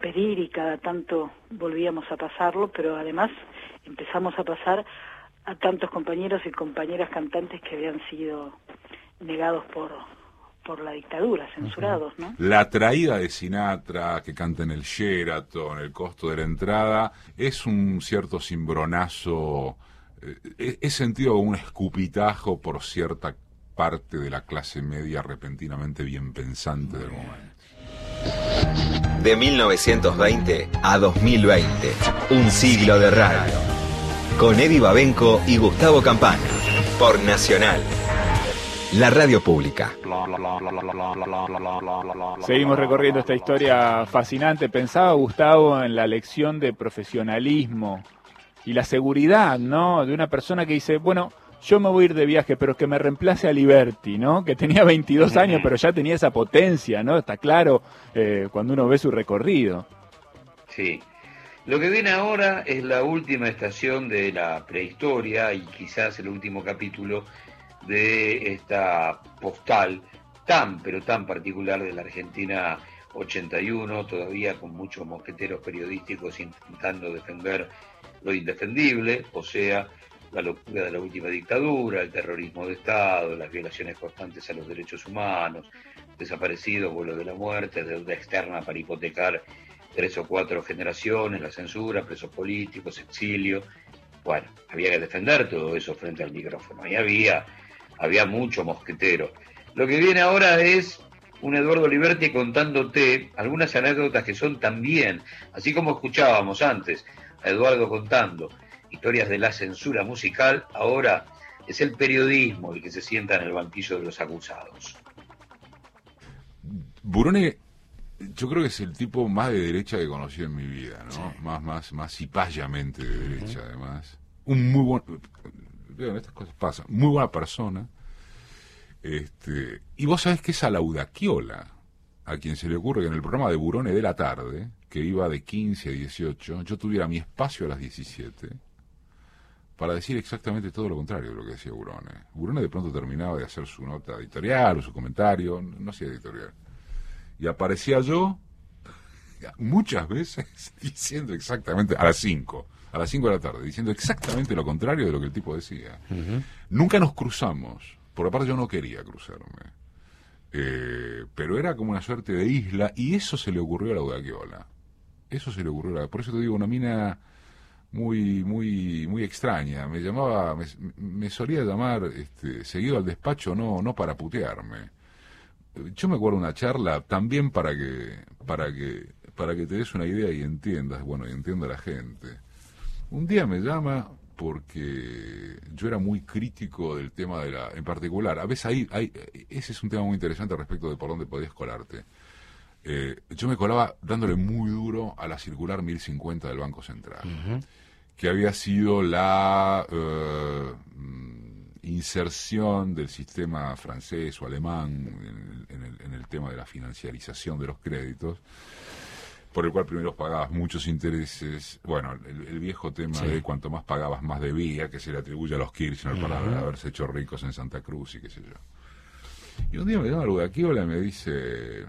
I: pedir y cada tanto volvíamos a pasarlo, pero además empezamos a pasar a tantos compañeros y compañeras cantantes que habían sido negados por por la dictadura, censurados, ¿no?
H: La traída de Sinatra, que canta en el Sheraton, el costo de la entrada, es un cierto cimbronazo, eh, es sentido un escupitajo por cierta parte de la clase media repentinamente bien pensante del momento.
B: De 1920 a 2020, un siglo de radio. Con Eddie Babenco y Gustavo Campana, por Nacional la radio pública.
C: Seguimos recorriendo esta historia fascinante. Pensaba Gustavo en la lección de profesionalismo y la seguridad, ¿no? De una persona que dice, bueno, yo me voy a ir de viaje, pero que me reemplace a Liberty, ¿no? Que tenía 22 años, pero ya tenía esa potencia, ¿no? Está claro eh, cuando uno ve su recorrido.
D: Sí. Lo que viene ahora es la última estación de la prehistoria y quizás el último capítulo de esta postal tan, pero tan particular de la Argentina 81, todavía con muchos mosqueteros periodísticos intentando defender lo indefendible, o sea, la locura de la última dictadura, el terrorismo de Estado, las violaciones constantes a los derechos humanos, desaparecidos, vuelo de la muerte, deuda externa para hipotecar tres o cuatro generaciones, la censura, presos políticos, exilio. Bueno, había que defender todo eso frente al micrófono. Y había había mucho mosquetero. Lo que viene ahora es un Eduardo Liberti contándote algunas anécdotas que son también, así como escuchábamos antes a Eduardo contando historias de la censura musical, ahora es el periodismo el que se sienta en el banquillo de los acusados.
H: Burone, yo creo que es el tipo más de derecha que conocí en mi vida, ¿no? Más, más, más cipayamente de derecha, además. Un muy buen, estas cosas pasan. Muy buena persona. Este, y vos sabés que esa Laudaquiola, a quien se le ocurre que en el programa de Burone de la tarde, que iba de 15 a 18, yo tuviera mi espacio a las 17 para decir exactamente todo lo contrario de lo que decía Burone. Burone de pronto terminaba de hacer su nota editorial o su comentario, no hacía editorial. Y aparecía yo muchas veces diciendo exactamente a las 5 a las 5 de la tarde, diciendo exactamente lo contrario de lo que el tipo decía. Nunca nos cruzamos, por aparte yo no quería cruzarme. Eh, pero era como una suerte de isla, y eso se le ocurrió a la Udaquiola. Eso se le ocurrió a la... Por eso te digo, una mina muy, muy, muy extraña. Me llamaba, me, solía llamar este, seguido al despacho, no, no para putearme. Yo me acuerdo una charla también para que, para que, para que te des una idea y entiendas, bueno, y entienda la gente. Un día me llama porque yo era muy crítico del tema de la, en particular, a veces ahí, hay, ese es un tema muy interesante respecto de por dónde podías colarte. Eh, yo me colaba dándole muy duro a la circular 1050 del Banco Central, que había sido la eh, inserción del sistema francés o alemán en el, en el tema de la financiarización de los créditos por el cual primero pagabas muchos intereses. Bueno, el, viejo tema de cuanto más pagabas, más debía, que se le atribuye a los Kirchner para haberse hecho ricos en Santa Cruz y qué sé yo. Y un día me llama Ludaquiola y me dice,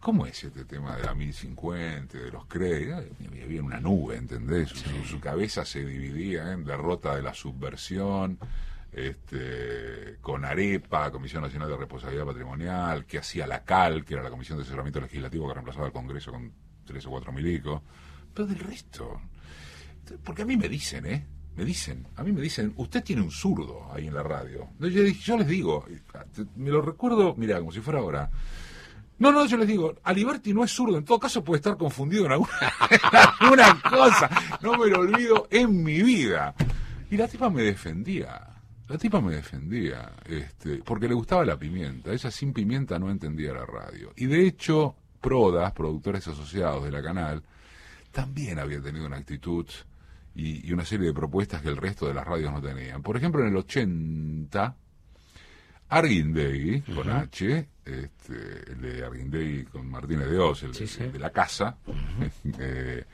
H: ¿cómo es este tema de la 1050, de los créditos? Había una nube, ¿entendés? Su, cabeza se dividía en derrota de la subversión, este, con AREPA, Comisión Nacional de Responsabilidad Patrimonial, que hacía la CAL, que era la Comisión de Asesoramiento Legislativo que reemplazaba al Congreso con tres o cuatro milicos, pero del resto. Porque a mí me dicen, ¿eh? me dicen, a mí me dicen, usted tiene un zurdo ahí en la radio. Yo, yo les digo, me lo recuerdo, mira, como si fuera ahora. No, no, yo les digo, Aliberti no es zurdo, en todo caso puede estar confundido en alguna, alguna cosa. No me lo olvido en mi vida. Y la tipa me defendía. La tipa me defendía, este, porque le gustaba la pimienta. Ella sin pimienta no entendía la radio. Y de hecho, Prodas, productores asociados de la canal, también había tenido una actitud y, una serie de propuestas que el resto de las radios no tenían. Por ejemplo, en el 80, Arguindegui, con H, este, el de Arguindegui con Martínez de Oz, el, de la casa, eh,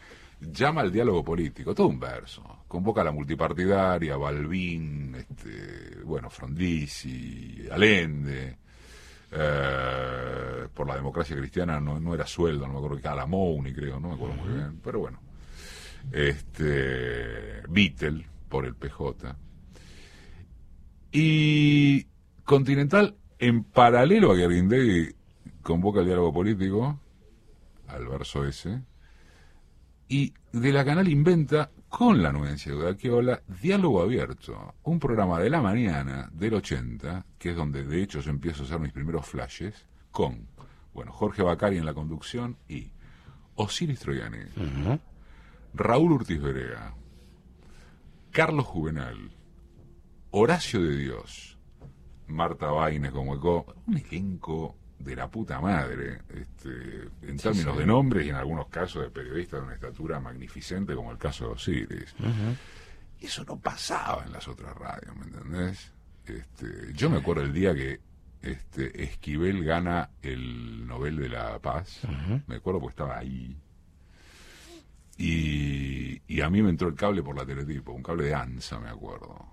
H: llama al diálogo político, todo un verso. Convoca a la multipartidaria, Balbín, este, bueno, Frondizi, Allende. Eh, por la democracia cristiana no, no, era sueldo, no me acuerdo que Alamouni, creo, no me acuerdo muy bien, pero bueno. Este, Beatle, por el PJ. Y Continental, en paralelo a que convoca el diálogo político, al verso ese, y de la canal inventa con la anuencia de Udaquiola Diálogo Abierto, un programa de la mañana del 80, que es donde de hecho yo empiezo a hacer mis primeros flashes, con, bueno, Jorge Bacari en la conducción y Osiris Troyani, Raúl Urtiz Verega, Carlos Juvenal, Horacio de Dios, Marta Baines como eco, un elenco de la puta madre, este, en términos de nombres y en algunos casos de periodistas de una estatura magnificente, como el caso de Osiris. Y eso no pasaba en las otras radios, ¿me entendés? Este, yo me acuerdo el día que este, Esquivel gana el Nobel de la Paz, me acuerdo porque estaba ahí. Y, y a mí me entró el cable por la teletipo, un cable de ANSA, me acuerdo.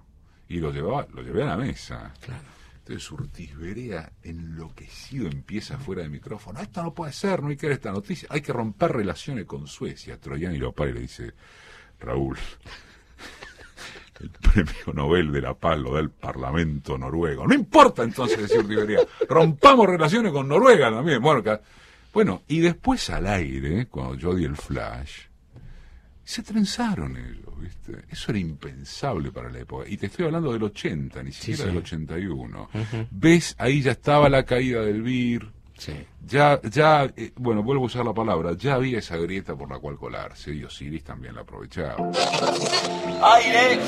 H: Y lo llevaba, lo llevé a la mesa. Claro entonces Urtiz Berea, enloquecido, empieza fuera del micrófono. Esto no puede ser, no hay que ver esta noticia. Hay que romper relaciones con Suecia. Troyani lo para y le dice, Raúl, el premio Nobel de la Paz lo da el Parlamento noruego. No importa entonces, Berea, rompamos relaciones con Noruega también. Bueno, y después al aire, cuando yo di el flash, se trenzaron ellos, ¿viste? Eso era impensable para la época. Y te estoy hablando del 80, ni siquiera del 81. ¿Ves? Ahí ya estaba la caída del BIR. Sí. Ya, ya, eh, bueno, vuelvo a usar la palabra, ya había esa grieta por la cual colarse y Osiris también la aprovechaba.
B: ¡Aire!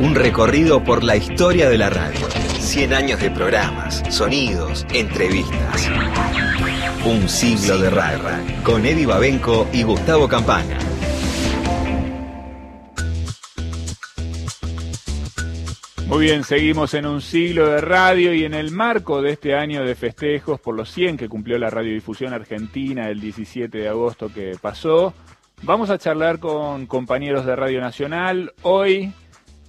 B: Un recorrido por la historia de la radio. 100 años de programas, sonidos, entrevistas. Un siglo de radio. Con Eddie Babenco y Gustavo Campana.
C: Muy bien, seguimos en un siglo de radio y en el marco de este año de festejos por los 100 que cumplió la radiodifusión argentina el 17 de agosto que pasó, vamos a charlar con compañeros de Radio Nacional. Hoy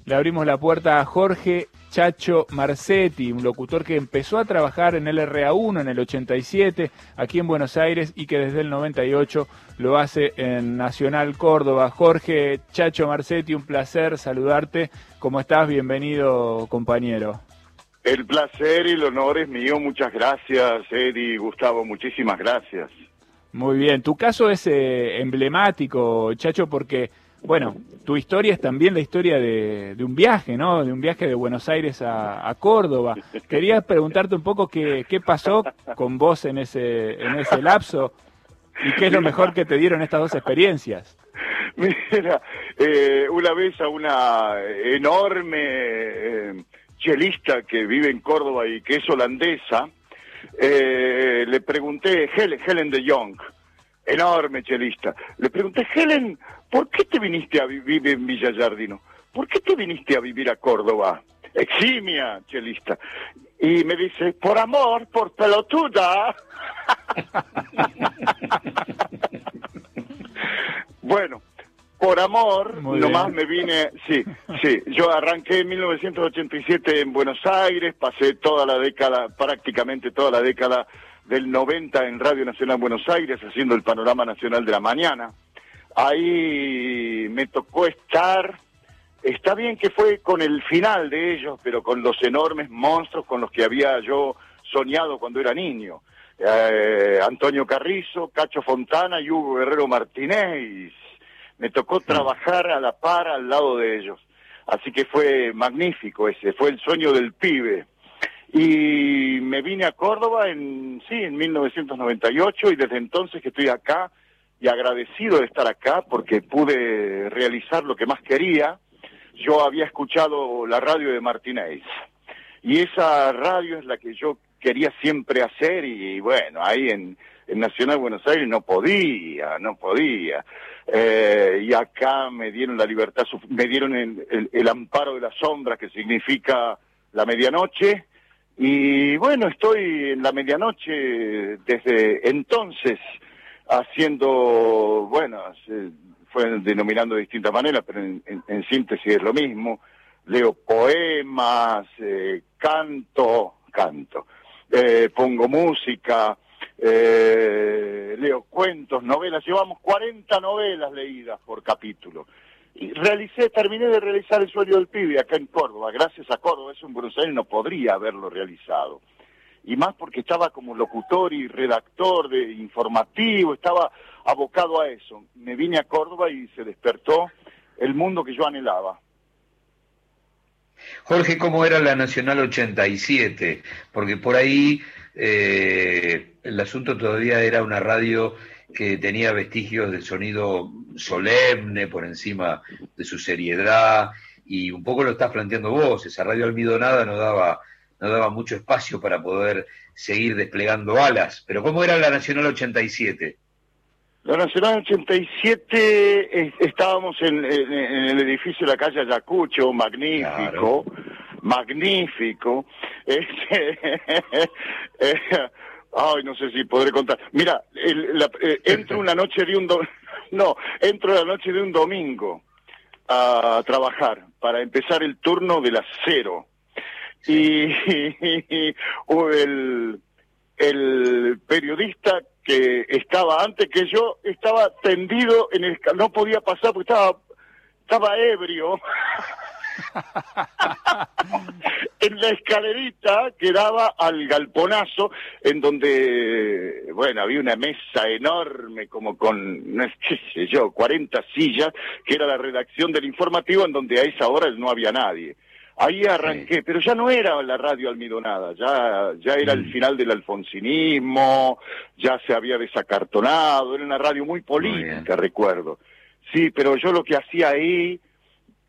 C: le abrimos la puerta a Jorge Chacho Marcetti, un locutor que empezó a trabajar en el RA1 en el 87, aquí en Buenos Aires, y que desde el 98 lo hace en Nacional Córdoba. Jorge Chacho Marcetti, un placer saludarte. ¿Cómo estás? Bienvenido, compañero.
K: El placer y el honor es mío. Muchas gracias, Eddie, Gustavo, muchísimas gracias.
C: Muy bien, tu caso es eh, emblemático, Chacho, porque bueno, tu historia es también la historia de, un viaje, ¿no? De un viaje de Buenos Aires a, Córdoba. Quería preguntarte un poco qué, qué pasó con vos en ese, en ese lapso y qué es lo mejor que te dieron estas dos experiencias.
K: Mira, eh, una vez a una enorme eh, chelista que vive en Córdoba y que es holandesa, eh, le pregunté, Helen, Helen de Jong, enorme chelista. Le pregunté, Helen, ¿por qué te viniste a vivir en Villa Jardino? ¿Por qué te viniste a vivir a Córdoba? Eximia chelista. Y me dice, por amor, por pelotuda. bueno, por amor, nomás me vine, sí, sí, yo arranqué en 1987 en Buenos Aires, pasé toda la década, prácticamente toda la década del 90 en Radio Nacional Buenos Aires haciendo el panorama nacional de la mañana. Ahí me tocó estar, está bien que fue con el final de ellos, pero con los enormes monstruos con los que había yo soñado cuando era niño. Eh, Antonio Carrizo, Cacho Fontana y Hugo Guerrero Martínez, me tocó trabajar a la par al lado de ellos. Así que fue magnífico ese, fue el sueño del pibe. Y me vine a Córdoba en, sí, en 1998 y desde entonces que estoy acá y agradecido de estar acá porque pude realizar lo que más quería. Yo había escuchado la radio de Martínez y esa radio es la que yo quería siempre hacer y bueno, ahí en, Nacional Buenos Aires no podía, no podía. Eh, y acá me dieron la libertad, me dieron el, el, amparo de la sombra que significa la medianoche. Y bueno, estoy en la medianoche desde entonces haciendo, bueno, fue denominando de distintas maneras, pero en, síntesis es lo mismo. Leo poemas, eh, canto, canto, eh, pongo música, eh, leo cuentos, novelas. Llevamos 40 novelas leídas por capítulo. Y realicé, terminé de realizar el sueño del pibe acá en Córdoba. Gracias a Córdoba, eso en Buenos Aires no podría haberlo realizado y más porque estaba como locutor y redactor de informativo, estaba abocado a eso. Me vine a Córdoba y se despertó el mundo que yo anhelaba.
D: Jorge, ¿cómo era la Nacional 87? Porque por ahí eh, el asunto todavía era una radio que tenía vestigios de sonido solemne por encima de su seriedad y un poco lo estás planteando vos, esa radio almidonada no daba no daba mucho espacio para poder seguir desplegando alas. Pero ¿cómo era la Nacional 87?
K: La Nacional 87 estábamos en, el edificio de la calle Ayacucho, magnífico, magnífico. Este, eh, ay, no sé si podré contar. Mira, eh, entro una noche de un no, entro la noche de un domingo a trabajar para empezar el turno de las cero y, el, el periodista que estaba antes que yo estaba tendido en el no podía pasar porque estaba estaba ebrio. En la escalerita que daba al galponazo en donde bueno había una mesa enorme como con no qué sé yo 40 sillas que era la redacción del informativo en donde a esa hora no había nadie Ahí arranqué, pero ya no era la radio almidonada, ya, ya era el mm. final del alfonsinismo, ya se había desacartonado, era una radio muy política, recuerdo. Sí, pero yo lo que hacía ahí,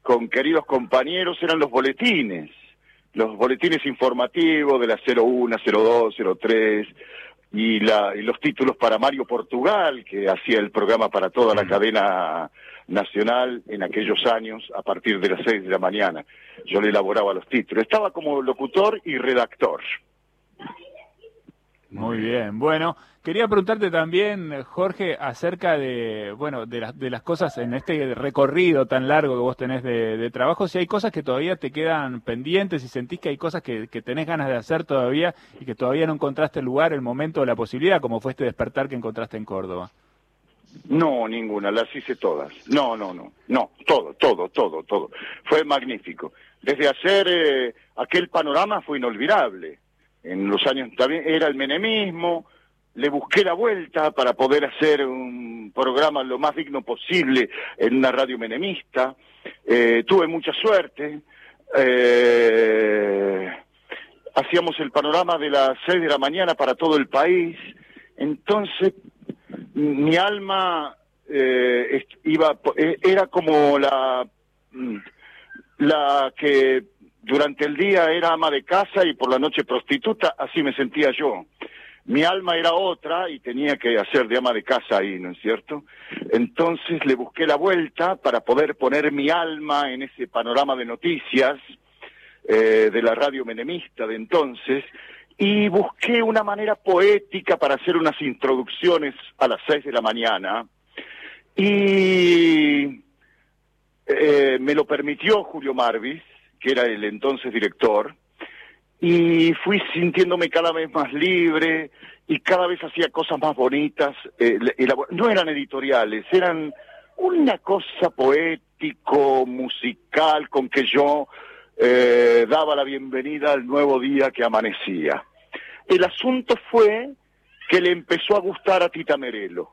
K: con queridos compañeros, eran los boletines, los boletines informativos de la 01, 02, 03, y, la, y los títulos para Mario Portugal, que hacía el programa para toda la mm. cadena nacional en aquellos años a partir de las seis de la mañana. Yo le elaboraba los títulos. Estaba como locutor y redactor.
C: Muy bien. Bueno, quería preguntarte también, Jorge, acerca de, bueno, de, de las cosas en este recorrido tan largo que vos tenés de, trabajo, si hay cosas que todavía te quedan pendientes, si sentís que hay cosas que, que tenés ganas de hacer todavía y que todavía no encontraste el lugar, el momento o la posibilidad, como fue este despertar que encontraste en Córdoba.
K: No, ninguna, las hice todas. No, no, no, no, todo, todo, todo, todo. Fue magnífico. Desde hacer eh, aquel panorama fue inolvidable. En los años también era el menemismo, le busqué la vuelta para poder hacer un programa lo más digno posible en una radio menemista. Eh, tuve mucha suerte. Eh, hacíamos el panorama de las seis de la mañana para todo el país. Entonces mi alma eh, iba eh, era como la mm, la que durante el día era ama de casa y por la noche prostituta, así me sentía yo. Mi alma era otra y tenía que hacer de ama de casa ahí, ¿no es cierto? Entonces le busqué la vuelta para poder poner mi alma en ese panorama de noticias eh, de la radio menemista de entonces y busqué una manera poética para hacer unas introducciones a las seis de la mañana y eh, me lo permitió Julio Marvis, que era el entonces director, y fui sintiéndome cada vez más libre y cada vez hacía cosas más bonitas. Eh, no eran editoriales, eran una cosa poético, musical, con que yo eh, daba la bienvenida al nuevo día que amanecía. El asunto fue que le empezó a gustar a Tita Merelo.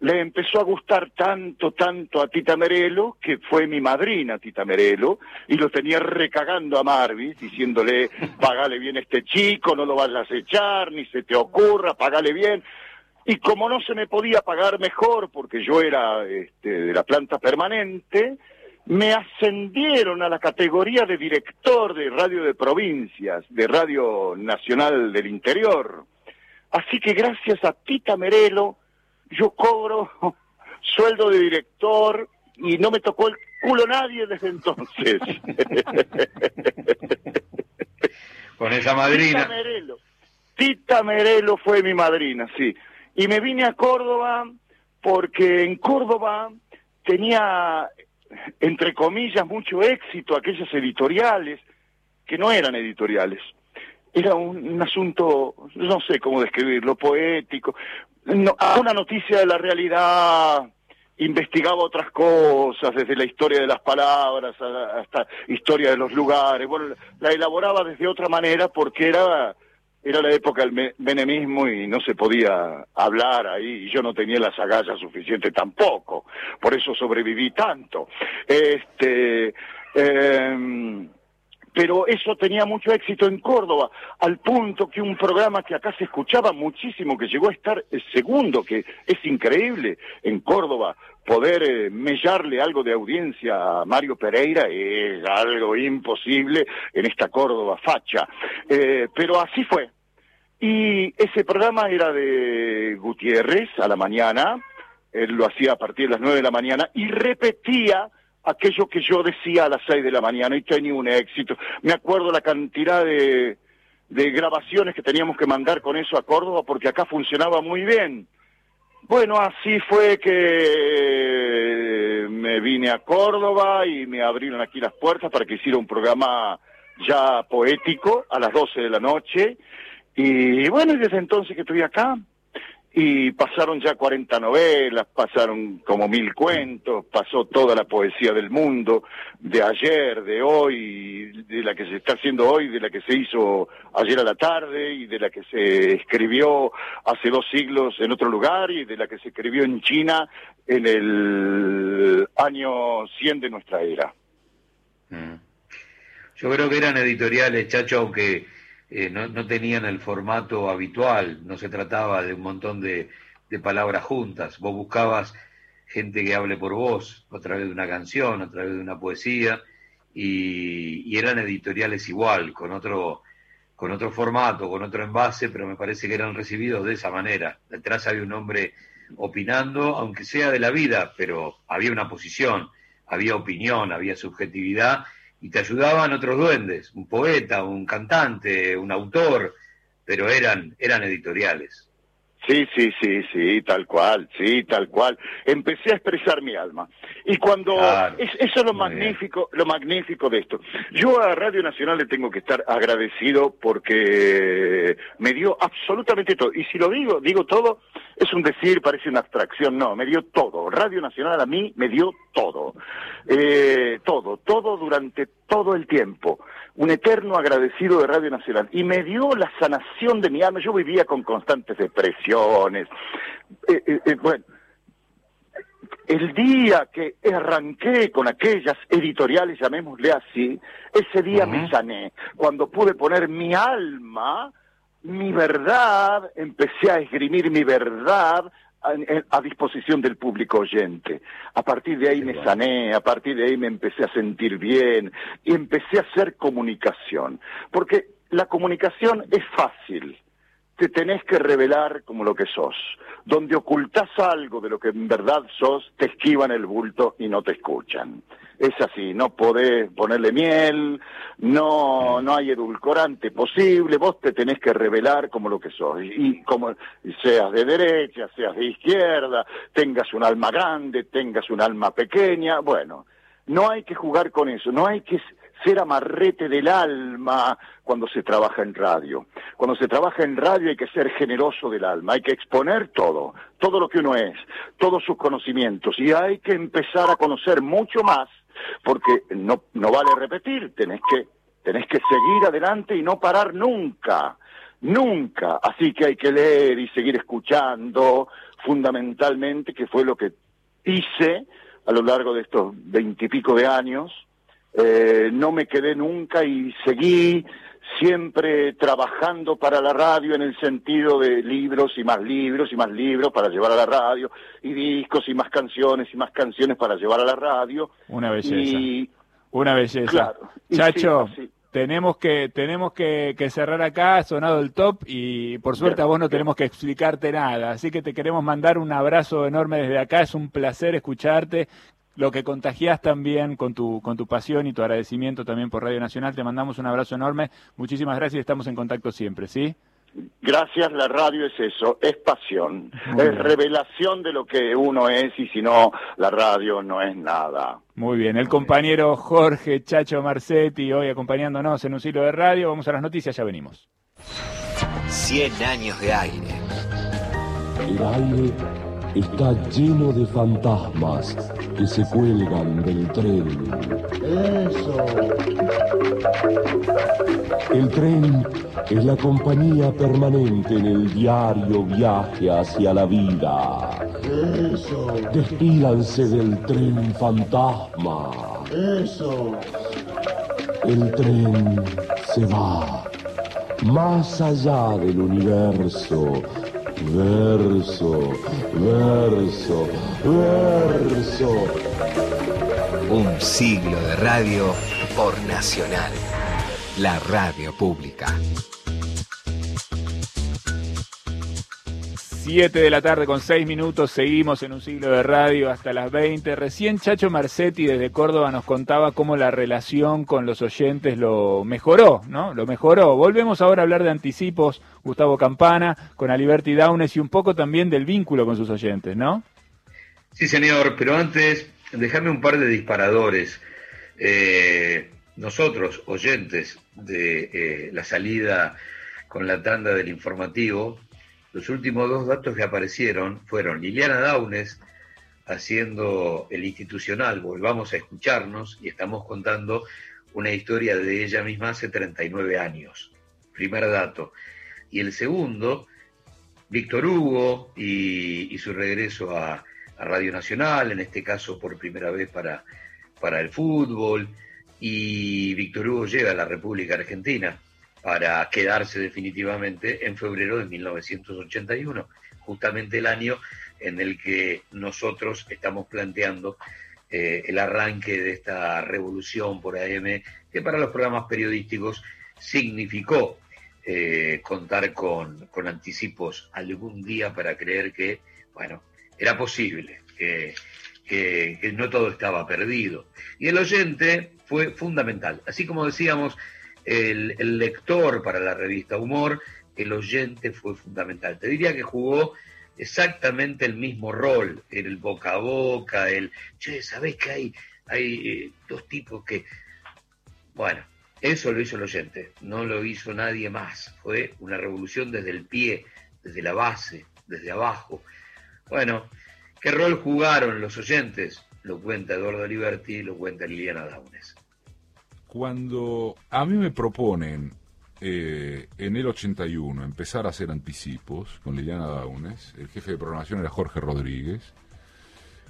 K: le empezó a gustar tanto, tanto a Tita Merelo, que fue mi madrina Tita Merelo, y lo tenía recagando a Marvis, diciéndole, pagale bien a este chico, no lo vayas a echar, ni se te ocurra, pagale bien. Y como no se me podía pagar mejor, porque yo era este, de la planta permanente, me ascendieron a la categoría de director de radio de provincias, de Radio Nacional del Interior. Así que gracias a Tita Merelo, yo cobro sueldo de director y no me tocó el culo nadie desde entonces.
D: Con esa madrina.
K: Tita Merelo. Tita Merelo fue mi madrina, sí. Y me vine a Córdoba porque en Córdoba tenía, entre comillas, mucho éxito aquellas editoriales que no eran editoriales. Era un, un asunto, no sé cómo describirlo, poético, una noticia de la realidad investigaba otras cosas, desde la historia de las palabras hasta historia de los lugares. Bueno, la elaboraba desde otra manera porque era era la época del menemismo y no se podía hablar ahí y yo no tenía las agallas suficientes tampoco. Por eso sobreviví tanto. Este eh, pero eso tenía mucho éxito en Córdoba, al punto que un programa que acá se escuchaba muchísimo, que llegó a estar el segundo, que es increíble en Córdoba, poder eh, mellarle algo de audiencia a Mario Pereira es algo imposible en esta Córdoba facha. Eh, pero así fue. Y ese programa era de Gutiérrez a la mañana, él lo hacía a partir de las nueve de la mañana y repetía aquello que yo decía a las seis de la mañana y tenía un éxito. Me acuerdo la cantidad de, de grabaciones que teníamos que mandar con eso a Córdoba porque acá funcionaba muy bien. Bueno, así fue que me vine a Córdoba y me abrieron aquí las puertas para que hiciera un programa ya poético a las doce de la noche. Y bueno, desde entonces que estoy acá, y pasaron ya 40 novelas, pasaron como mil cuentos, pasó toda la poesía del mundo, de ayer, de hoy, de la que se está haciendo hoy, de la que se hizo ayer a la tarde y de la que se escribió hace dos siglos en otro lugar y de la que se escribió en China en el año 100 de nuestra era.
D: Mm. Yo creo que eran editoriales, Chacho, aunque eh, no, tenían el formato habitual, no se trataba de un montón de, de, palabras juntas, vos buscabas gente que hable por vos a través de una canción, a través de una poesía, y, y eran editoriales igual, con otro, con otro formato, con otro envase, pero me parece que eran recibidos de esa manera. Detrás había un hombre opinando, aunque sea de la vida, pero había una posición, había opinión, había subjetividad, y te ayudaban otros duendes, un poeta, un cantante, un autor, pero eran, eran editoriales.
K: Sí, sí, sí, sí, tal cual, sí, tal cual. Empecé a expresar mi alma. Y cuando es, eso es lo magnífico, lo magnífico de esto. Yo a Radio Nacional le tengo que estar agradecido porque me dio absolutamente todo. Y si lo digo, digo todo, es un decir, parece una abstracción, no, me dio todo. Radio Nacional a mí me dio todo. Eh, todo, todo durante todo el tiempo un eterno agradecido de Radio Nacional y me dio la sanación de mi alma. Yo vivía con constantes depresiones. Eh, eh, eh, bueno, el día que arranqué con aquellas editoriales, llamémosle así, ese día me sané. Cuando pude poner mi alma, mi verdad, empecé a esgrimir mi verdad a, disposición del público oyente. A partir de ahí me sané, a partir de ahí me empecé a sentir bien y empecé a hacer comunicación. Porque la comunicación es fácil. Te tenés que revelar como lo que sos. Donde ocultás algo de lo que en verdad sos, te esquivan el bulto y no te escuchan es así, no podés ponerle miel, no, no hay edulcorante posible, vos te tenés que revelar como lo que sos, y como seas de derecha, seas de izquierda, tengas un alma grande, tengas un alma pequeña, bueno, no hay que jugar con eso, no hay que ser amarrete del alma cuando se trabaja en radio. Cuando se trabaja en radio hay que ser generoso del alma, hay que exponer todo, todo lo que uno es, todos sus conocimientos, y hay que empezar a conocer mucho más porque no, no vale repetir, tenés que, tenés que seguir adelante y no parar nunca, nunca. Así que hay que leer y seguir escuchando, fundamentalmente, que fue lo que hice a lo largo de estos veintipico de años. Eh, no me quedé nunca y seguí siempre trabajando para la radio en el sentido de libros y más libros y más libros para llevar a la radio, y discos y más canciones y más canciones para llevar a la radio.
C: Una belleza. Una belleza. Chacho, tenemos que tenemos que, cerrar acá, ha sonado el top y por suerte a vos no tenemos que explicarte nada, así que te queremos mandar un abrazo enorme desde acá, es un placer escucharte, lo que contagias también con tu, con tu pasión y tu agradecimiento también por Radio Nacional. Te mandamos un abrazo enorme. Muchísimas gracias y estamos en contacto siempre, ¿sí?
K: Gracias, la radio es eso, es pasión, es revelación de lo que uno es y si no, la radio no es nada.
C: Muy bien, el compañero Jorge Chacho Marcetti hoy acompañándonos en un silo de radio. Vamos a las noticias, ya venimos.
B: 100 años de aire.
L: El aire está lleno de fantasmas que se cuelgan del tren.
M: Eso.
L: El tren es la compañía permanente en el diario viaje hacia la vida.
M: Eso.
L: Despídanse del tren fantasma.
M: Eso.
L: El tren se va más allá del universo verso, verso, verso.
B: Un siglo de radio por Nacional, la radio pública.
C: 7 de la tarde con 6 minutos, seguimos en un siglo de radio hasta las 20. Recién Chacho Marcetti desde Córdoba nos contaba cómo la relación con los oyentes lo mejoró, ¿no? Lo mejoró. Volvemos ahora a hablar de anticipos, Gustavo Campana, con Aliberti Daunes y un poco también del vínculo con sus oyentes, ¿no?
D: Sí, señor, pero antes, déjame un par de disparadores. Eh, nosotros, oyentes de eh, la salida con la tanda del informativo, los últimos dos datos que aparecieron fueron Liliana Daunes haciendo el institucional, volvamos a escucharnos, y estamos contando una historia de ella misma hace 39 años. Primer dato. Y el segundo, Víctor Hugo y, su regreso a, Radio Nacional, en este caso por primera vez para, para el fútbol, y Víctor Hugo llega a la República Argentina para quedarse definitivamente en febrero de 1981, justamente el año en el que nosotros estamos planteando eh, el arranque de esta revolución por AM, que para los programas periodísticos significó eh, contar con, con, anticipos algún día para creer que, bueno, era posible, que, que no todo estaba perdido. Y el oyente fue fundamental. Así como decíamos, el, lector para la revista Humor, el oyente fue fundamental. Te diría que jugó exactamente el mismo rol, el boca a boca, el, che, ¿sabés que hay, hay eh, dos tipos que... Bueno, eso lo hizo el oyente, no lo hizo nadie más. Fue una revolución desde el pie, desde la base, desde abajo. Bueno, ¿qué rol jugaron los oyentes? Lo cuenta Eduardo Liberti, lo cuenta Liliana Daunes
H: cuando a mí me proponen eh, en el 81 empezar a hacer anticipos con Liliana Daunes, el jefe de programación era Jorge Rodríguez,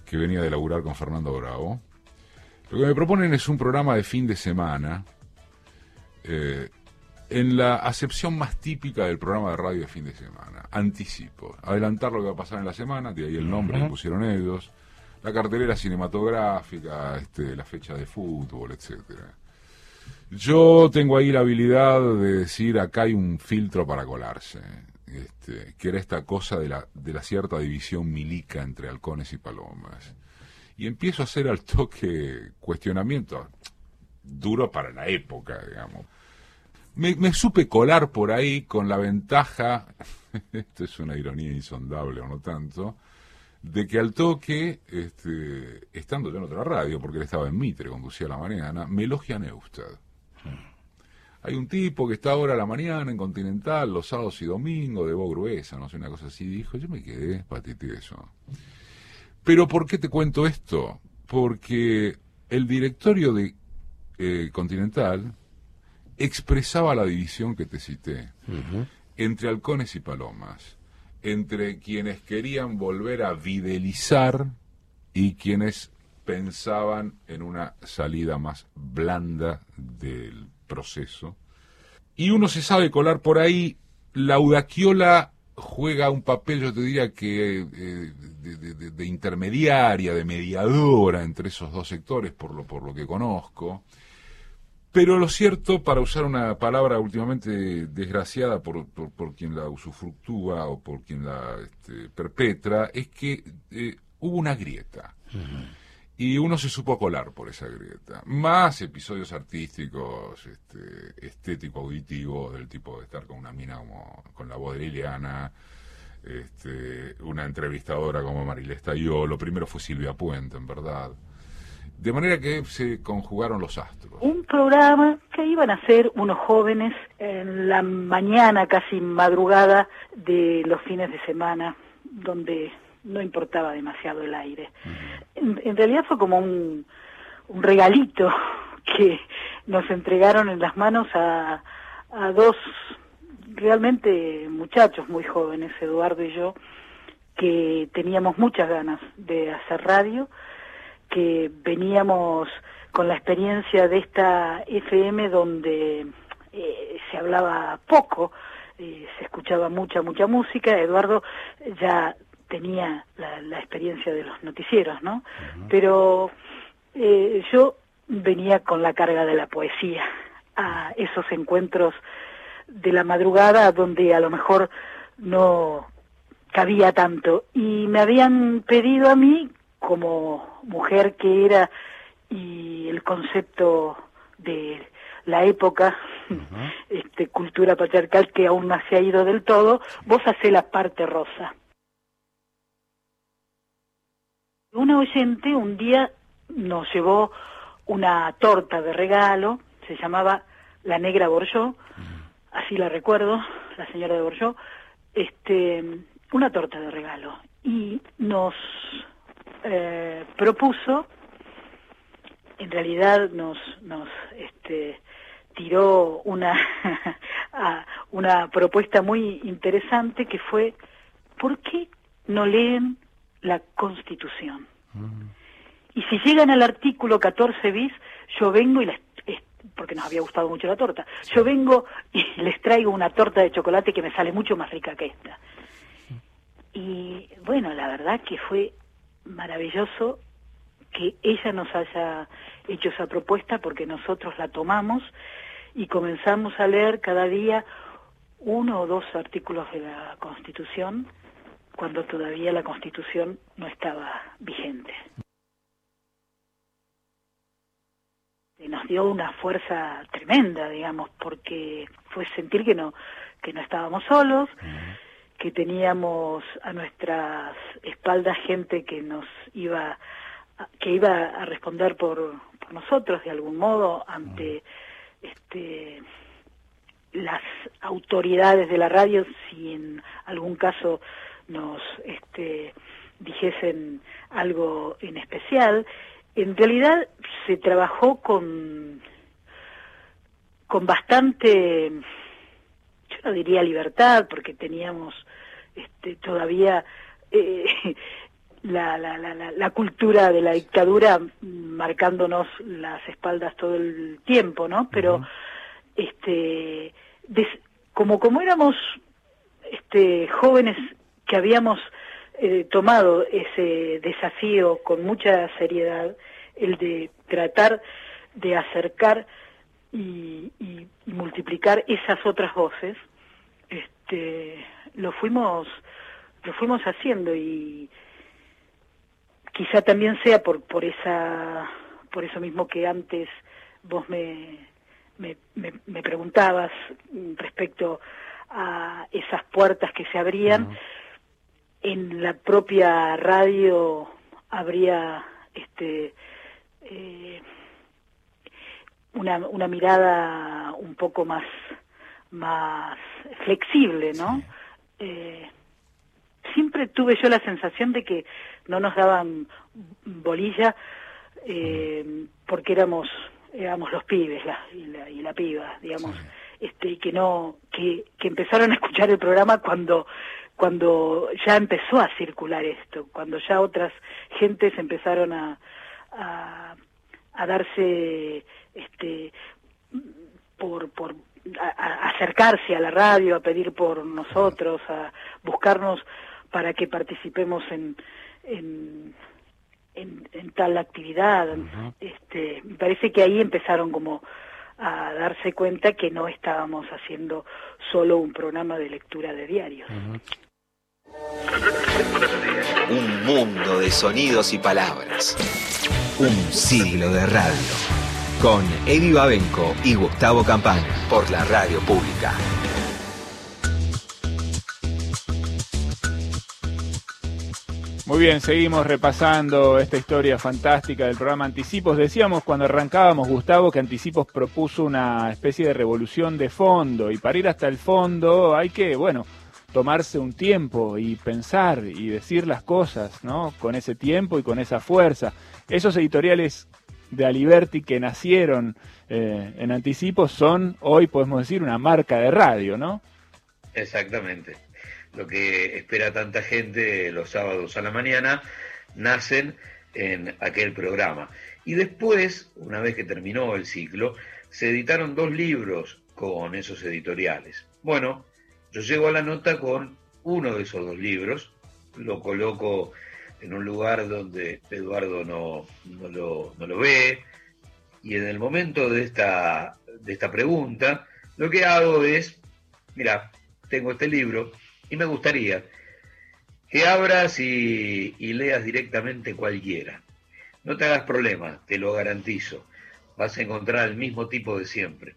H: que venía de laburar con Fernando Bravo. Lo que me proponen es un programa de fin de semana, eh, en la acepción más típica del programa de radio de fin de semana, anticipo, adelantar lo que va a pasar en la semana, de ahí el nombre que pusieron ellos, la cartelera cinematográfica, este, la fecha de fútbol, etcétera. Yo tengo ahí la habilidad de decir acá hay un filtro para colarse, este, que era esta cosa de la, de la cierta división milica entre halcones y palomas. Y empiezo a hacer al toque cuestionamiento, duro para la época, digamos. Me, supe colar por ahí con la ventaja, esto es una ironía insondable o no tanto, de que al toque, este, estando yo en otra radio, porque él estaba en Mitre, conducía la mañana, me elogia Neustad. Hay un tipo que está ahora a la mañana en Continental, los sábados y domingos, de voz gruesa, no sé, una cosa así, dijo, yo me quedé eso. Pero ¿por qué te cuento esto? Porque el directorio de eh, Continental expresaba la división que te cité entre halcones y palomas. entre quienes querían volver a fidelizar y quienes pensaban en una salida más blanda del proceso. Y uno se sabe colar por ahí. La Audaquiola juega un papel, yo te diría que eh, de, intermediaria, de mediadora entre esos dos sectores, por lo, por lo que conozco. Pero lo cierto, para usar una palabra últimamente desgraciada por, por, quien la usufructúa o por quien la este, perpetra, es que eh, hubo una grieta. Y uno se supo colar por esa grieta. Más episodios artísticos, este, estético, auditivo, del tipo de estar con una mina como con la voz de Liliana, este, una entrevistadora como Marilesta yo. Lo primero fue Silvia Puente, en verdad. De manera que se conjugaron los astros.
I: Un programa que iban a hacer unos jóvenes en la mañana, casi madrugada de los fines de semana, donde no importaba demasiado el aire. en, realidad fue como un, un regalito que nos entregaron en las manos a, a dos realmente muchachos muy jóvenes, Eduardo y yo, que teníamos muchas ganas de hacer radio, que veníamos con la experiencia de esta FM donde eh, se hablaba poco, eh, se escuchaba mucha, mucha música. Eduardo ya tenía la, experiencia de los noticieros, ¿no? Pero eh, yo venía con la carga de la poesía a esos encuentros de la madrugada donde a lo mejor no cabía tanto y me habían pedido a mí como mujer que era y el concepto de la época, este, cultura patriarcal que aún no se ha ido del todo, vos hacés la parte rosa. Una oyente un día nos llevó una torta de regalo, se llamaba La Negra Borjó, así la recuerdo, la señora de Borjó, este, una torta de regalo. Y nos eh, propuso, en realidad nos, nos este, tiró una, una propuesta muy interesante que fue, ¿por qué no leen la Constitución. Y si llegan al artículo 14 bis, yo vengo y les, porque nos había gustado mucho la torta, yo vengo y les traigo una torta de chocolate que me sale mucho más rica que esta. Y bueno, la verdad que fue maravilloso que ella nos haya hecho esa propuesta porque nosotros la tomamos y comenzamos a leer cada día uno o dos artículos de la Constitución cuando todavía la Constitución no estaba vigente. Nos dio una fuerza tremenda, digamos, porque fue sentir que no que no estábamos solos, que teníamos a nuestras espaldas gente que nos iba que iba a responder por, por nosotros de algún modo ante este las autoridades de la radio si en algún caso nos este, dijesen algo en especial. En realidad se trabajó con, con bastante, yo no diría libertad, porque teníamos este, todavía eh, la, la, la, la, cultura de la dictadura marcándonos las espaldas todo el tiempo, ¿no? Pero, este, como, como éramos este, jóvenes que habíamos eh, tomado ese desafío con mucha seriedad, el de tratar de acercar y, multiplicar esas otras voces, este, lo fuimos lo fuimos haciendo y quizá también sea por esa por eso mismo que antes vos me, me, preguntabas respecto a esas puertas que se abrían en la propia radio habría este eh, una, una mirada un poco más más flexible no eh, siempre tuve yo la sensación de que no nos daban bolilla eh, porque éramos éramos los pibes la, y, la, y la piba digamos. Este que no que, que empezaron a escuchar el programa cuando cuando ya empezó a circular esto, cuando ya otras gentes empezaron a, a, a darse este por, por a, acercarse a la radio, a pedir por nosotros, a buscarnos para que participemos en, en, en, tal actividad. este, me parece que ahí empezaron como a darse cuenta que no estábamos haciendo solo un programa de lectura de diarios.
B: Un mundo de sonidos y palabras. Un siglo de radio con Eddie Babenco y Gustavo Campana por la radio pública.
C: Muy bien, seguimos repasando esta historia fantástica del programa Anticipos. Decíamos cuando arrancábamos, Gustavo, que Anticipos propuso una especie de revolución de fondo y para ir hasta el fondo hay que, bueno, tomarse un tiempo y pensar y decir las cosas, ¿no? Con ese tiempo y con esa fuerza. Esos editoriales de Aliberti que nacieron eh, en anticipo son hoy, podemos decir, una marca de radio, ¿no?
D: Exactamente. Lo que espera tanta gente los sábados a la mañana, nacen en aquel programa. Y después, una vez que terminó el ciclo, se editaron dos libros con esos editoriales. Bueno, yo llego a la nota con uno de esos dos libros, lo coloco en un lugar donde Eduardo no, no, lo, no lo ve. Y en el momento de esta, de esta pregunta, lo que hago es, mira, tengo este libro y me gustaría que abras y, y leas directamente cualquiera. No te hagas problema, te lo garantizo. Vas a encontrar el mismo tipo de siempre.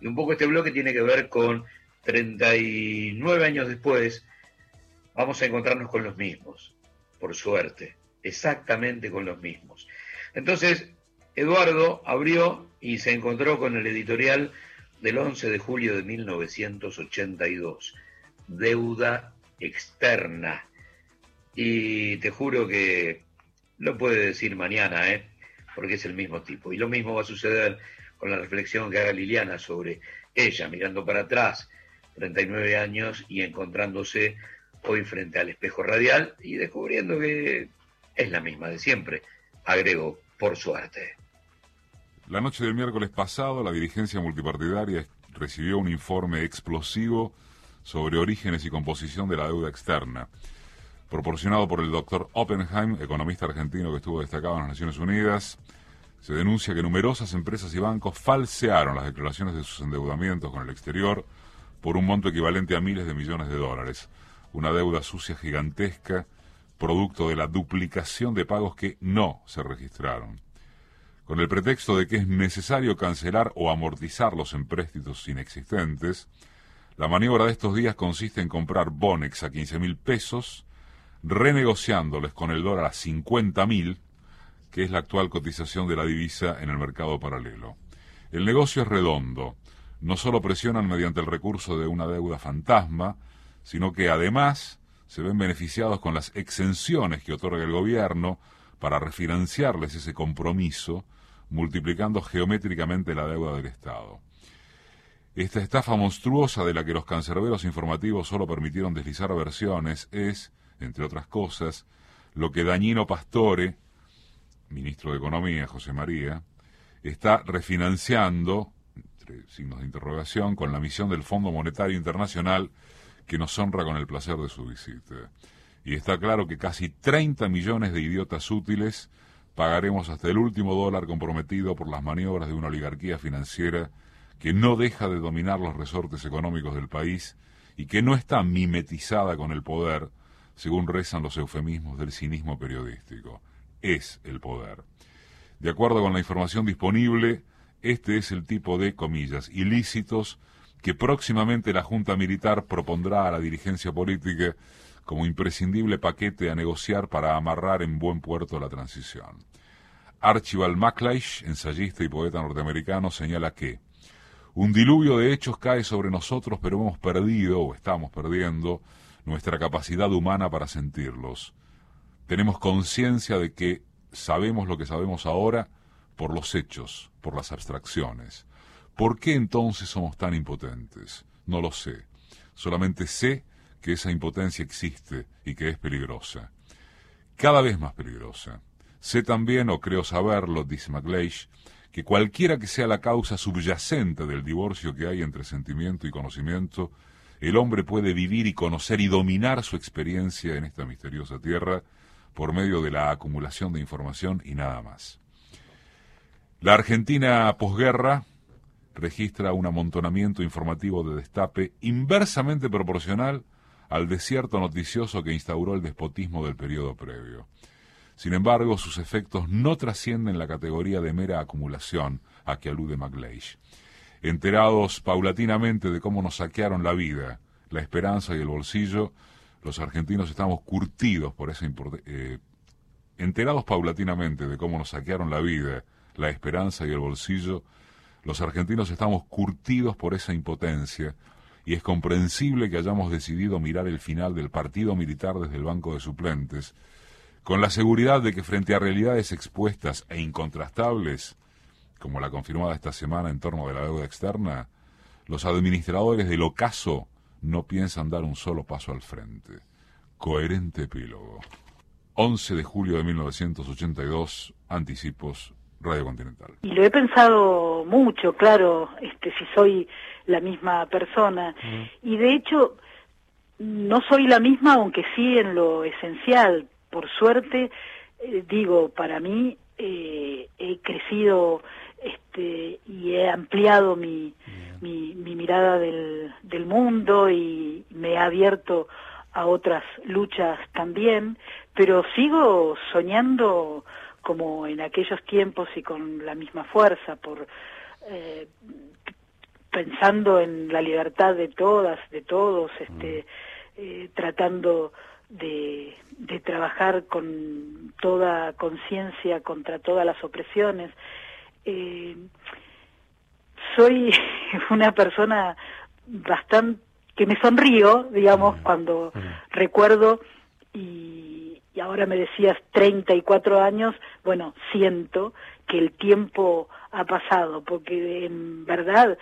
D: Y un poco este bloque tiene que ver con 39 años después, vamos a encontrarnos con los mismos por suerte, exactamente con los mismos. Entonces, Eduardo abrió y se encontró con el editorial del 11 de julio de 1982, Deuda Externa. Y te juro que lo puede decir mañana, ¿eh? porque es el mismo tipo. Y lo mismo va a suceder con la reflexión que haga Liliana sobre ella, mirando para atrás, 39 años y encontrándose hoy frente al espejo radial y descubriendo que es la misma de siempre, agrego, por suerte.
H: La noche del miércoles pasado, la dirigencia multipartidaria recibió un informe explosivo sobre orígenes y composición de la deuda externa, proporcionado por el doctor Oppenheim, economista argentino que estuvo destacado en las Naciones Unidas. Se denuncia que numerosas empresas y bancos falsearon las declaraciones de sus endeudamientos con el exterior por un monto equivalente a miles de millones de dólares una deuda sucia gigantesca, producto de la duplicación de pagos que no se registraron. Con el pretexto de que es necesario cancelar o amortizar los empréstitos inexistentes, la maniobra de estos días consiste en comprar Bonex a 15 mil pesos, renegociándoles con el dólar a 50 mil, que es la actual cotización de la divisa en el mercado paralelo. El negocio es redondo. No solo presionan mediante el recurso de una deuda fantasma, sino que además se ven beneficiados con las exenciones que otorga el gobierno para refinanciarles ese compromiso, multiplicando geométricamente la deuda del Estado. Esta estafa monstruosa de la que los cancerberos informativos solo permitieron deslizar versiones es, entre otras cosas, lo que Dañino Pastore, ministro de Economía, José María, está refinanciando, entre signos de interrogación, con la misión del Fondo Monetario Internacional que nos honra con el placer de su visita. Y está claro que casi 30 millones de idiotas útiles pagaremos hasta el último dólar comprometido por las maniobras de una oligarquía financiera que no deja de dominar los resortes económicos del país y que no está mimetizada con el poder, según rezan los eufemismos del cinismo periodístico. Es el poder. De acuerdo con la información disponible, este es el tipo de, comillas, ilícitos que próximamente la Junta Militar propondrá a la dirigencia política como imprescindible paquete a negociar para amarrar en buen puerto la transición. Archibald MacLeish, ensayista y poeta norteamericano, señala que un diluvio de hechos cae sobre nosotros, pero hemos perdido, o estamos perdiendo, nuestra capacidad humana para sentirlos. Tenemos conciencia de que sabemos lo que sabemos ahora por los hechos, por las abstracciones. ¿Por qué entonces somos tan impotentes? No lo sé. Solamente sé que esa impotencia existe y que es peligrosa. Cada vez más peligrosa. Sé también, o creo saberlo, dice McLeish, que cualquiera que sea la causa subyacente del divorcio que hay entre sentimiento y conocimiento, el hombre puede vivir y conocer y dominar su experiencia en esta misteriosa tierra por medio de la acumulación de información y nada más. La Argentina posguerra registra un amontonamiento informativo de destape inversamente proporcional al desierto noticioso que instauró el despotismo del periodo previo. Sin embargo, sus efectos no trascienden la categoría de mera acumulación a que alude McLeish. Enterados paulatinamente de cómo nos saquearon la vida, la esperanza y el bolsillo, los argentinos estamos curtidos por esa eh, enterados paulatinamente de cómo nos saquearon la vida, la esperanza y el bolsillo, los argentinos estamos curtidos por esa impotencia y es comprensible que hayamos decidido mirar el final del partido militar desde el banco de suplentes, con la seguridad de que frente a realidades expuestas e incontrastables, como la confirmada esta semana en torno de la deuda externa, los administradores del ocaso no piensan dar un solo paso al frente. Coherente epílogo. 11 de julio de 1982, anticipos, Radio Continental.
I: Y lo he pensado mucho, claro, este, si soy la misma persona. Y de hecho, no soy la misma, aunque sí en lo esencial. Por suerte, eh, digo, para mí eh, he crecido este, y he ampliado mi, mi, mirada del, del mundo y me he abierto a otras luchas también, pero sigo soñando como en aquellos tiempos y con la misma fuerza por eh, pensando en la libertad de todas, de todos, este, eh, tratando de, de trabajar con toda conciencia contra todas las opresiones. Eh, soy una persona bastante que me sonrío, digamos, cuando recuerdo y, y, ahora me decías 34 años, bueno, siento que el tiempo ha pasado, porque en verdad,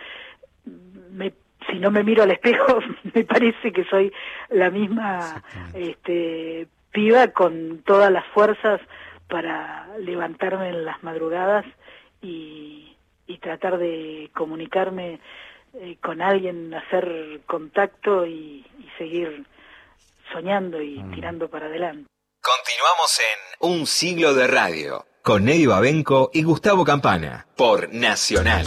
I: me, si no me miro al espejo, me parece que soy la misma este, piba con todas las fuerzas para levantarme en las madrugadas y, y tratar de comunicarme eh, con alguien, hacer contacto y, seguir soñando y mm. tirando para adelante.
B: Continuamos en Un siglo de radio con Nelly Babenco y Gustavo Campana por Nacional.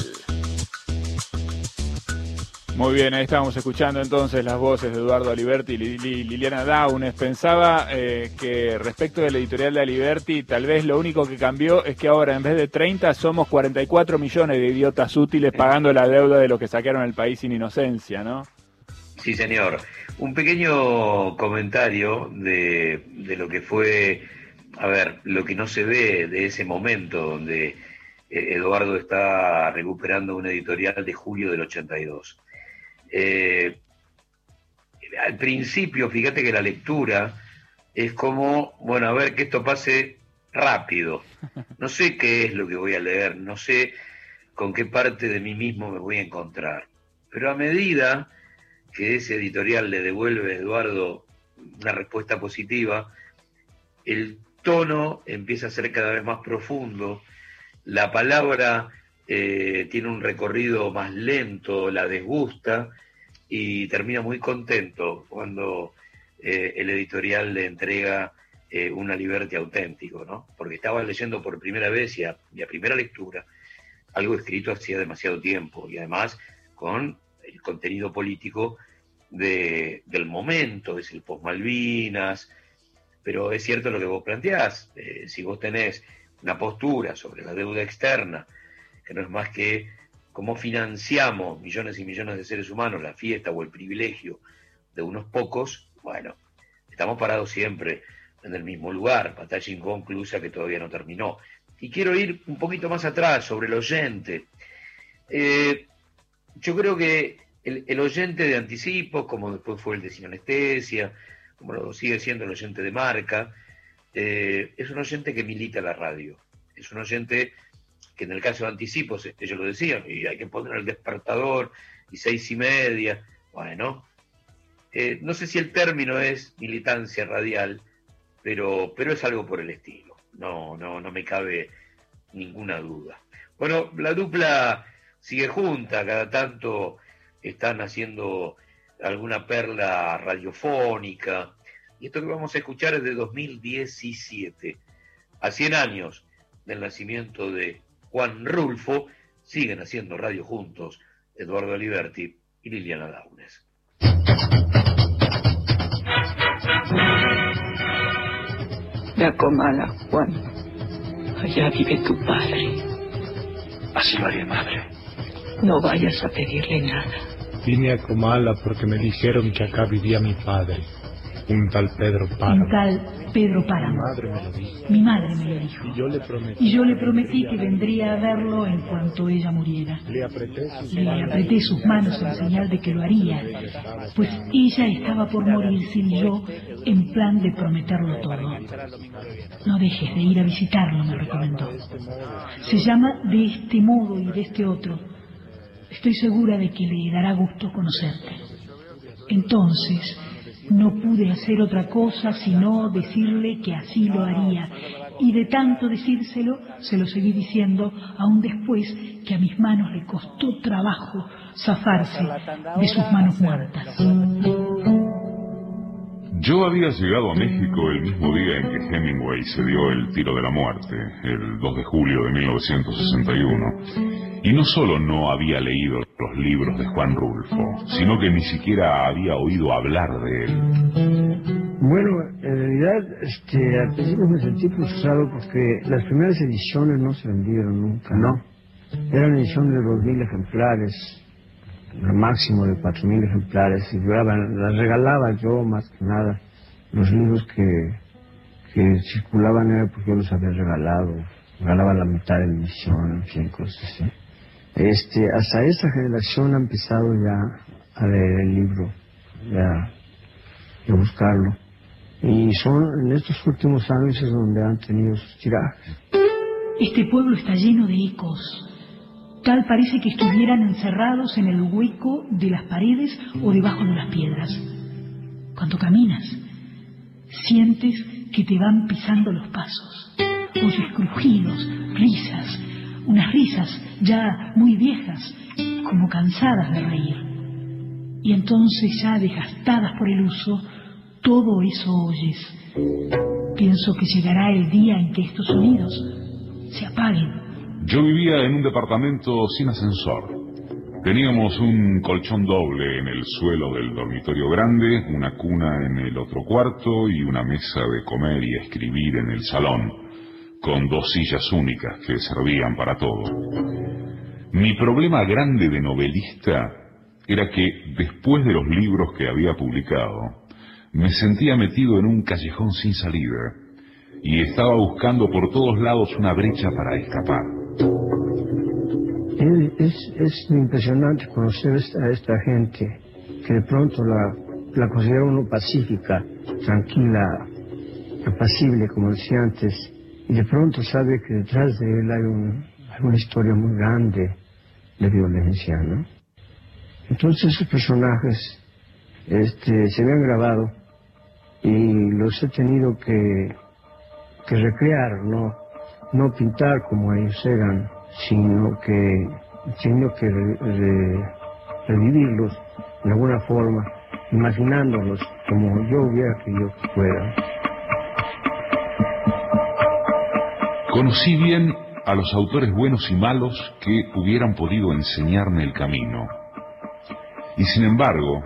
C: Muy bien, ahí estábamos escuchando entonces las voces de Eduardo Aliberti y Liliana Daunes. Pensaba eh, que respecto de la editorial de Aliberti, tal vez lo único que cambió es que ahora en vez de 30 somos 44 millones de idiotas útiles pagando la deuda de los que saquearon el país sin inocencia, ¿no?
D: Sí, señor. Un pequeño comentario de, lo que fue, a ver, lo que no se ve de ese momento donde eh, Eduardo está recuperando una editorial de julio del 82. Eh, al principio, fíjate que la lectura es como, bueno, a ver que esto pase rápido. No sé qué es lo que voy a leer, no sé con qué parte de mí mismo me voy a encontrar. Pero a medida que ese editorial le devuelve a Eduardo una respuesta positiva, el tono empieza a ser cada vez más profundo, la palabra eh, tiene un recorrido más lento, la desgusta y termina muy contento cuando eh, el editorial le entrega eh, una Liberty auténtico, ¿no? Porque estaba leyendo por primera vez y a, primera lectura algo escrito hacía demasiado tiempo y además con el contenido político de, del momento, es el post-Malvinas, pero es cierto lo que vos planteás, si vos tenés una postura sobre la deuda externa, que no es más que cómo financiamos millones y millones de seres humanos la fiesta o el privilegio de unos pocos, bueno, estamos parados siempre en el mismo lugar, batalla inconclusa que todavía no terminó. Y quiero ir un poquito más atrás sobre el oyente. Eh, yo creo que el, oyente de anticipo, como después fue el de sin anestesia, como lo sigue siendo el oyente de marca, eh, es un oyente que milita la radio. Es un oyente que en el caso de anticipos, ellos lo decían, y hay que poner el despertador y seis y media. Bueno, eh, no sé si el término es militancia radial, pero, pero es algo por el estilo. No, no, no me cabe ninguna duda. Bueno, la dupla sigue junta, cada tanto están haciendo alguna perla radiofónica. Y esto que vamos a escuchar es de 2017, a 100 años del nacimiento de Juan Rulfo, siguen haciendo radio juntos Eduardo Aliberti y Liliana Daunes.
N: La comala, Juan. Allá vive tu padre.
O: Así lo haré, madre.
N: No vayas a pedirle nada.
O: Vine a Comala porque me dijeron que acá vivía mi padre un tal Pedro Páramo.
F: Un tal Pedro Páramo.
O: Mi madre me lo dijo.
F: Mi madre me lo dijo.
O: Y yo le prometí.
F: Y yo le prometí que vendría a verlo en cuanto ella muriera.
O: Le apreté sus
F: Le
O: manos.
F: apreté sus manos en señal de que lo haría, pues ella estaba por morirse y yo en plan de prometerlo todo. No dejes de ir a visitarlo, me recomendó. Se llama de este modo y de este otro. Estoy segura de que le dará gusto conocerte. Entonces, no pude hacer otra cosa sino decirle que así lo haría. Y de tanto decírselo, se lo seguí diciendo, aún después que a mis manos le costó trabajo zafarse de sus manos muertas.
H: Yo había llegado a México el mismo día en que Hemingway se dio el tiro de la muerte, el 2 de julio de 1961. Y no solo no había leído los libros de Juan Rulfo, sino que ni siquiera había oído hablar de él.
P: Bueno, en realidad, este, al principio me sentí frustrado porque las primeras ediciones no se vendieron nunca, ¿no? Eran ediciones de dos mil ejemplares, el máximo de cuatro mil ejemplares, y duraban, las regalaba yo más que nada. Los libros que, que circulaban era porque yo los había regalado, regalaba la mitad de la edición, en fin, cosas así. Este, hasta esta generación ha empezado ya a leer el libro, ya a buscarlo. Y son en estos últimos años es donde han tenido sus tirajes.
F: Este pueblo está lleno de ecos. Tal parece que estuvieran encerrados en el hueco de las paredes o debajo de las piedras. Cuando caminas, sientes que te van pisando los pasos. Oyes crujidos, risas, unas risas ya muy viejas, como cansadas de reír. Y entonces ya desgastadas por el uso, todo eso oyes. Pienso que llegará el día en que estos sonidos se apaguen.
H: Yo vivía en un departamento sin ascensor. Teníamos un colchón doble en el suelo del dormitorio grande, una cuna en el otro cuarto y una mesa de comer y escribir en el salón, con dos sillas únicas que servían para todo. Mi problema grande de novelista era que, después de los libros que había publicado, me sentía metido en un callejón sin salida y estaba buscando por todos lados una brecha para escapar.
P: Es, es, es impresionante conocer a esta gente que de pronto la, la considera uno pacífica, tranquila, apacible, como decía antes, y de pronto sabe que detrás de él hay, un- una historia muy grande de violencia, ¿no? Entonces esos personajes este, se me han grabado y los he tenido que, recrear, no, pintar como ellos eran, sino que tengo que re- re- revivirlos de alguna forma, imaginándolos como yo hubiera querido que fueran.
H: Conocí bien a los autores buenos y malos que hubieran podido enseñarme el camino. Y sin embargo,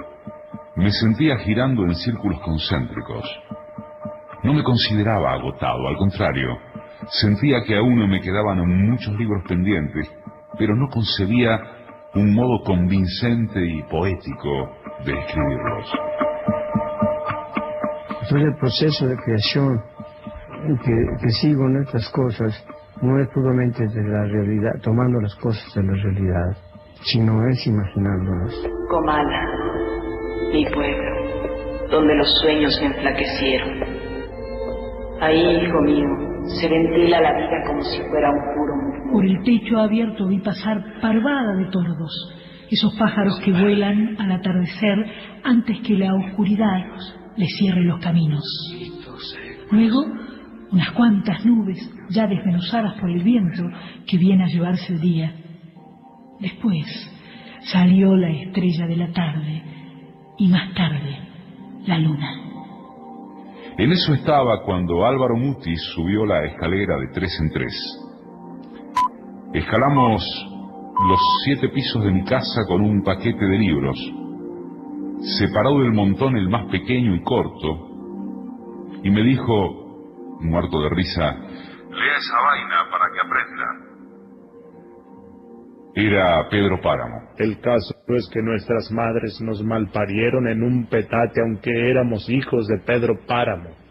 H: me sentía girando en círculos concéntricos. No me consideraba agotado, al contrario, sentía que aún me quedaban muchos libros pendientes, pero no concebía un modo convincente y poético de escribirlos.
P: Entonces el proceso de creación que, que sigo en estas cosas no es puramente de la realidad, tomando las cosas de la realidad, sino es imaginándolas.
N: Comala, mi pueblo, donde los sueños me enflaquecieron. Ahí, hijo mío, se ventila la vida como si fuera un puro murmullo.
F: Por el techo abierto vi pasar parvada de tordos. esos pájaros que vuelan al atardecer antes que la oscuridad les cierre los caminos. Luego, unas cuantas nubes ya desmenuzadas por el viento que viene a llevarse el día. Después salió la estrella de la tarde y más tarde la luna.
H: En eso estaba cuando Álvaro Mutis subió la escalera de tres en tres. Escalamos los siete pisos de mi casa con un paquete de libros. Separó del montón el más pequeño y corto y me dijo, muerto de risa, lea esa vaina para que aprenda. Era Pedro Páramo.
O: El caso es que nuestras madres nos malparieron en un petate aunque éramos hijos de Pedro Páramo.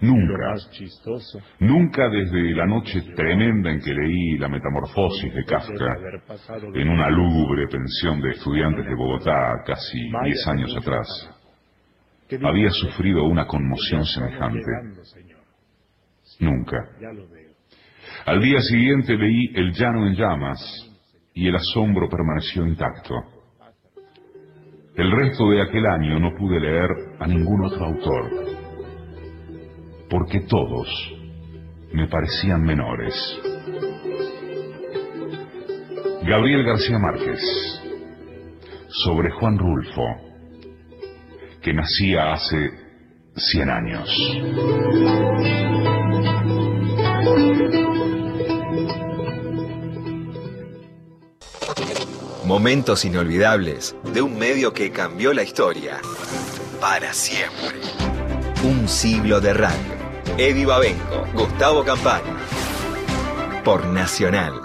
H: Nunca.
O: más chistoso.
H: Nunca desde la noche tremenda en que leí La Metamorfosis de Kafka, en una lúgubre pensión de estudiantes de Bogotá casi diez años atrás, había sufrido una conmoción semejante. Nunca. Al día siguiente leí El llano en llamas y el asombro permaneció intacto. El resto de aquel año no pude leer a ningún otro autor, porque todos me parecían menores. Gabriel García Márquez, sobre Juan Rulfo, que nacía hace cien años.
B: Momentos inolvidables de un medio que cambió la historia. Para siempre. Un siglo de radio. Eddie Babenco, Gustavo Campana. Por Nacional.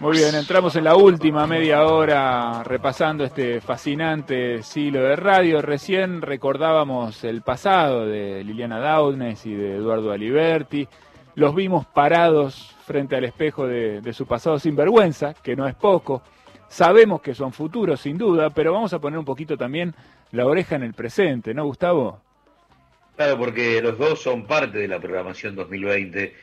C: Muy bien, entramos en la última media hora repasando este fascinante siglo de radio. Recién recordábamos el pasado de Liliana Daunes y de Eduardo Aliberti. Los vimos parados frente al espejo de, de su pasado sin vergüenza, que no es poco. Sabemos que son futuros, sin duda, pero vamos a poner un poquito también la oreja en el presente, ¿no, Gustavo?
D: Claro, porque los dos son parte de la programación 2020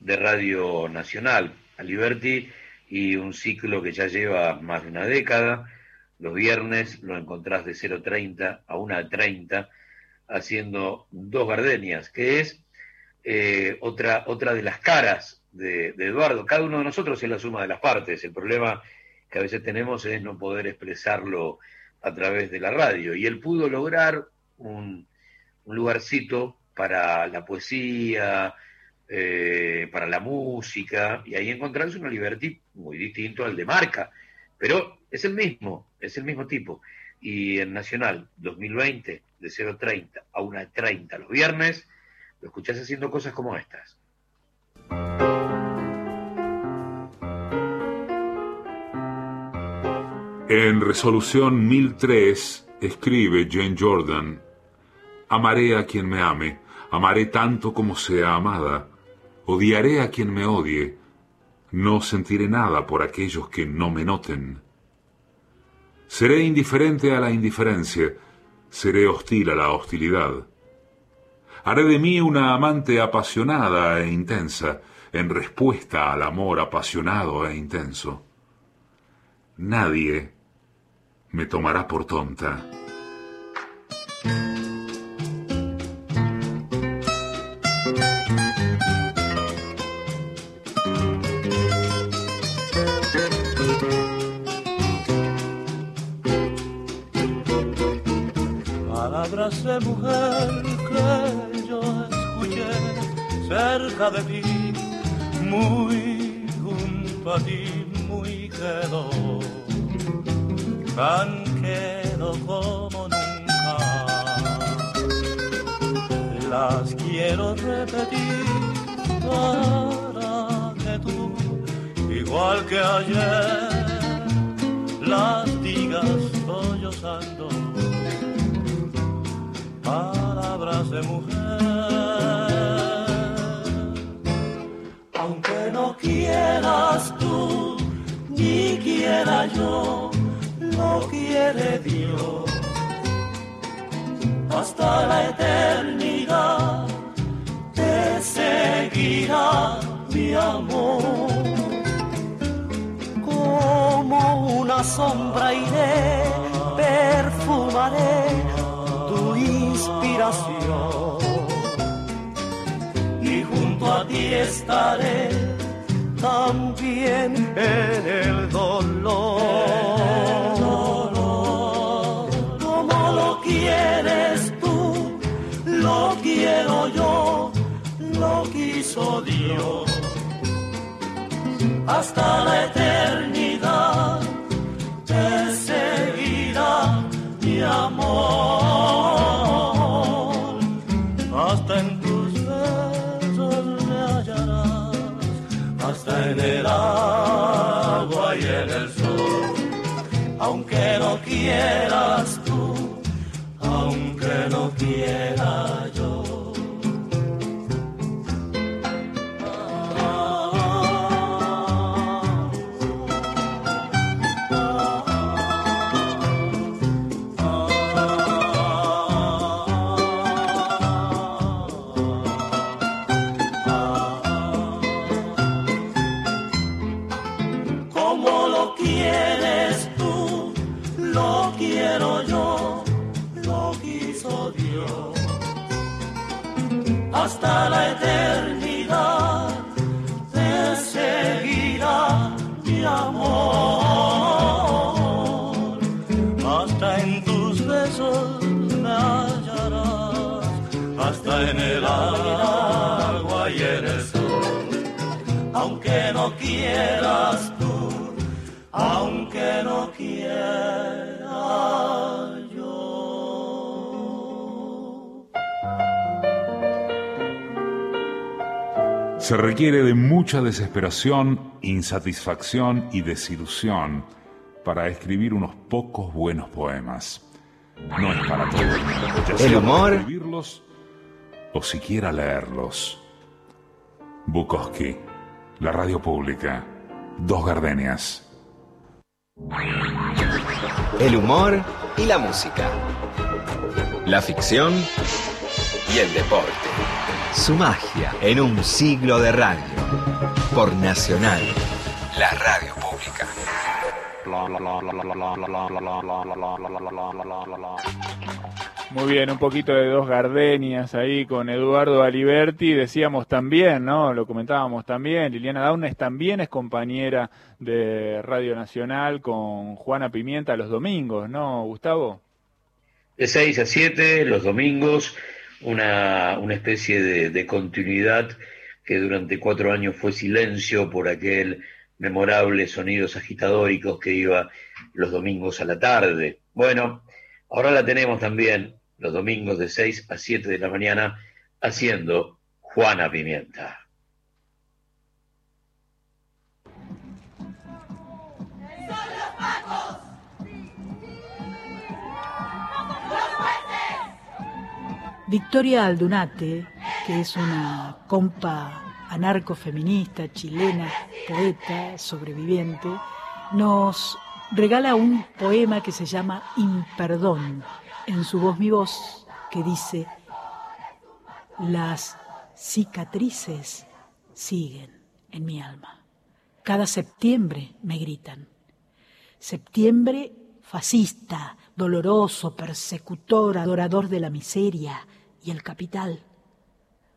D: de Radio Nacional. Aliberti y un ciclo que ya lleva más de una década. Los viernes lo encontrás de 0.30 a 1.30 haciendo dos gardenias, que es eh, otra, otra de las caras de, Eduardo. Cada uno de nosotros es la suma de las partes. El problema que a veces tenemos es no poder expresarlo a través de la radio. Y él pudo lograr un lugarcito para la poesía, eh, para la música, y ahí encontrarse una Liberty muy distinto al de marca, pero es el mismo, es el mismo tipo. Y en Nacional 2020, de 0.30 a 1.30 los viernes, lo escuchás haciendo cosas como estas.
H: En resolución 1003 escribe Jane Jordan, Amaré a quien me ame, amaré tanto como sea amada, odiaré a quien me odie, no sentiré nada por aquellos que no me noten. Seré indiferente a la indiferencia, seré hostil a la hostilidad. Haré de mí una amante apasionada e intensa, en respuesta al amor apasionado e intenso. Nadie me tomará por tonta.
Q: De ti, muy junto a ti, muy quedo, tan quedo como nunca. Las quiero repetir para que tú, igual que ayer, las digas sollozando palabras de mujer. Quieras tú, ni quiera yo, no quiere Dios. Hasta la eternidad seguirá mi amor. Como una sombra iré, perfumaré tu inspiración. Y junto a ti estaré también en el dolor. Como lo quieres tú, lo quiero yo, lo quiso Dios. Hasta la eternidad te seguirá mi amor. Aunque quieras tú, aunque no quiera yo.
H: Se requiere de mucha desesperación, insatisfacción y desilusión para escribir unos pocos buenos poemas. No es para todo el mundo, ya
B: El
H: sea para
B: humor.
H: escribirlos o siquiera leerlos. Bukowski, la radio pública, dos gardenias.
B: El humor y la música. La ficción y el deporte. Su magia en un siglo de radio. Por Nacional, la radio pública.
C: Muy bien, un poquito de dos gardenias ahí con Eduardo Aliberti. Decíamos también, ¿no? Lo comentábamos también. Liliana Daunes también es compañera de Radio Nacional con Juana Pimienta los domingos, ¿no, Gustavo?
D: De 6 a 7 los domingos, una, una especie de, de continuidad que durante cuatro años fue silencio por aquel memorable sonidos agitadóricos que iba los domingos a la tarde. Bueno, ahora la tenemos también los domingos de 6 a 7 de la mañana haciendo Juana Pimienta.
I: Victoria Aldunate, que es una compa anarcofeminista chilena, poeta, sobreviviente, nos regala un poema que se llama Imperdón, en su voz mi voz, que dice, las cicatrices siguen en mi alma. Cada septiembre me gritan. Septiembre fascista, doloroso, persecutor, adorador de la miseria y el capital.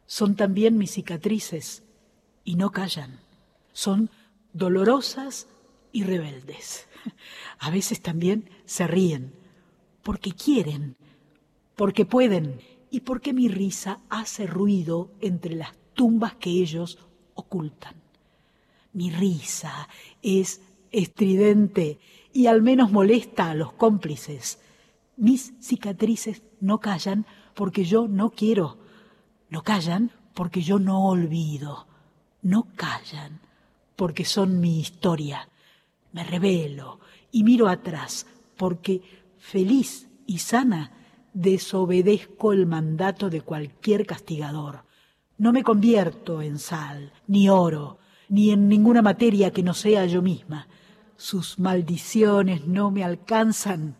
I: Son también mis cicatrices y no callan. Son dolorosas y rebeldes. A veces también se ríen porque quieren, porque pueden y porque mi risa hace ruido entre las tumbas que ellos ocultan. Mi risa es estridente y al menos molesta a los cómplices. Mis cicatrices no callan porque yo no quiero. No callan porque yo no olvido. No callan porque son mi historia. Me revelo y miro atrás porque feliz y sana desobedezco el mandato de cualquier castigador. No me convierto en sal, ni oro, ni en ninguna materia que no sea yo misma. Sus maldiciones no me alcanzan,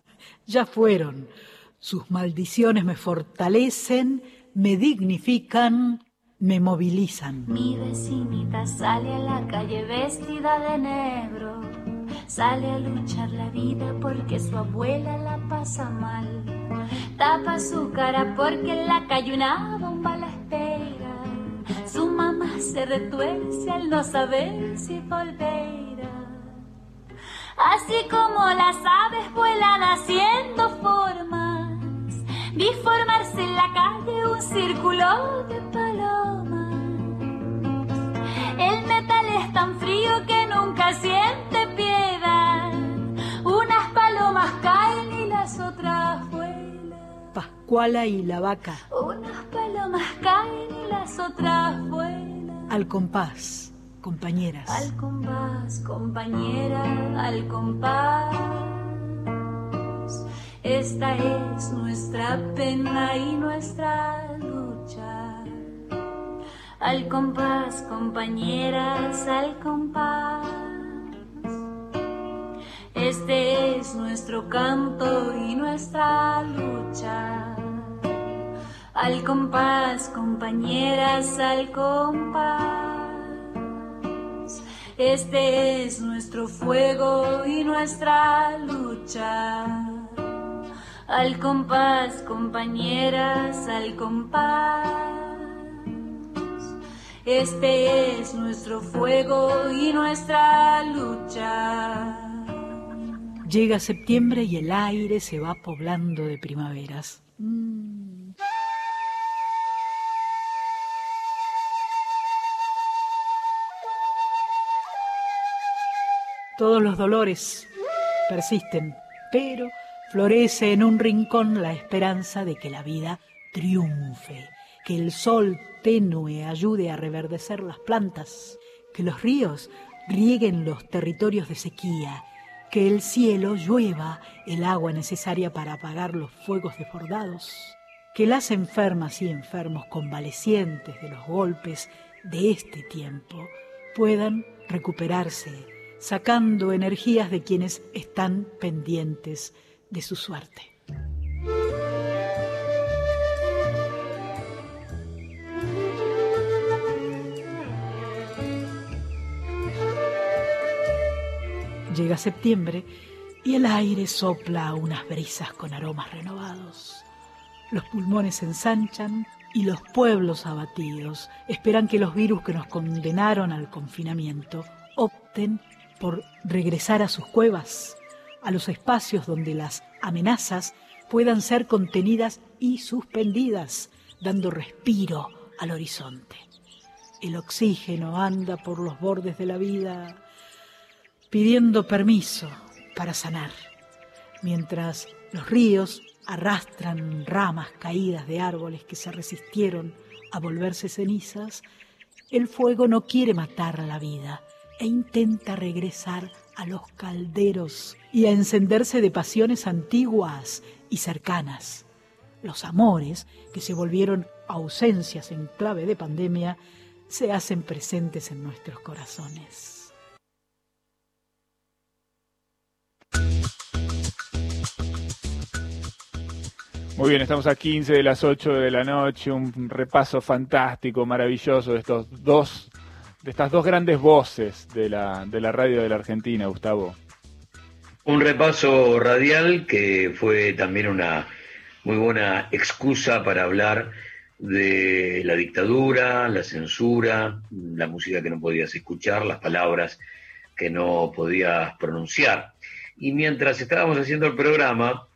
I: ya fueron. Sus maldiciones me fortalecen, me dignifican, me movilizan.
R: Mi vecinita sale a la calle vestida de negro, sale a luchar la vida porque su abuela la pasa mal. Tapa su cara porque en la calle una bomba la espera. Su mamá se retuerce al no saber si volverá. Así como las aves vuelan haciendo formas, vi formarse en la calle un círculo de palomas. El metal es tan frío que nunca siente piedad. Unas palomas caen y las otras vuelan.
I: Pascuala y la vaca.
R: Unas palomas caen y las otras vuelan.
I: Al compás, compañeras.
R: Al compás, compañera, al compás. Esta es nuestra pena y nuestra lucha. Al compás, compañeras, al compás. Este es nuestro canto y nuestra lucha. Al compás, compañeras, al compás. Este es nuestro fuego y nuestra lucha. Al compás, compañeras, al compás. Este es nuestro fuego y nuestra lucha.
I: Llega septiembre y el aire se va poblando de primaveras. Todos los dolores persisten, pero florece en un rincón la esperanza de que la vida triunfe, que el sol tenue ayude a reverdecer las plantas, que los ríos rieguen los territorios de sequía, que el cielo llueva el agua necesaria para apagar los fuegos desbordados, que las enfermas y enfermos convalecientes de los golpes de este tiempo puedan recuperarse, sacando energías de quienes están pendientes de su suerte. Llega septiembre y el aire sopla unas brisas con aromas renovados. Los pulmones se ensanchan y los pueblos abatidos esperan que los virus que nos condenaron al confinamiento opten por regresar a sus cuevas, a los espacios donde las amenazas puedan ser contenidas y suspendidas, dando respiro al horizonte. El oxígeno anda por los bordes de la vida pidiendo permiso para sanar, mientras los ríos arrastran ramas caídas de árboles que se resistieron a volverse cenizas, el fuego no quiere matar la vida e intenta regresar a los calderos y a encenderse de pasiones antiguas y cercanas. Los amores, que se volvieron ausencias en clave de pandemia, se hacen presentes en nuestros corazones.
C: Muy bien, estamos a 15 de las 8 de la noche, un repaso fantástico, maravilloso de estos dos, de estas dos grandes voces de la, de la radio de la Argentina, Gustavo.
D: Un repaso radial que fue también una muy buena excusa para hablar de la dictadura, la censura, la música que no podías escuchar, las palabras que no podías pronunciar. Y mientras estábamos haciendo el programa,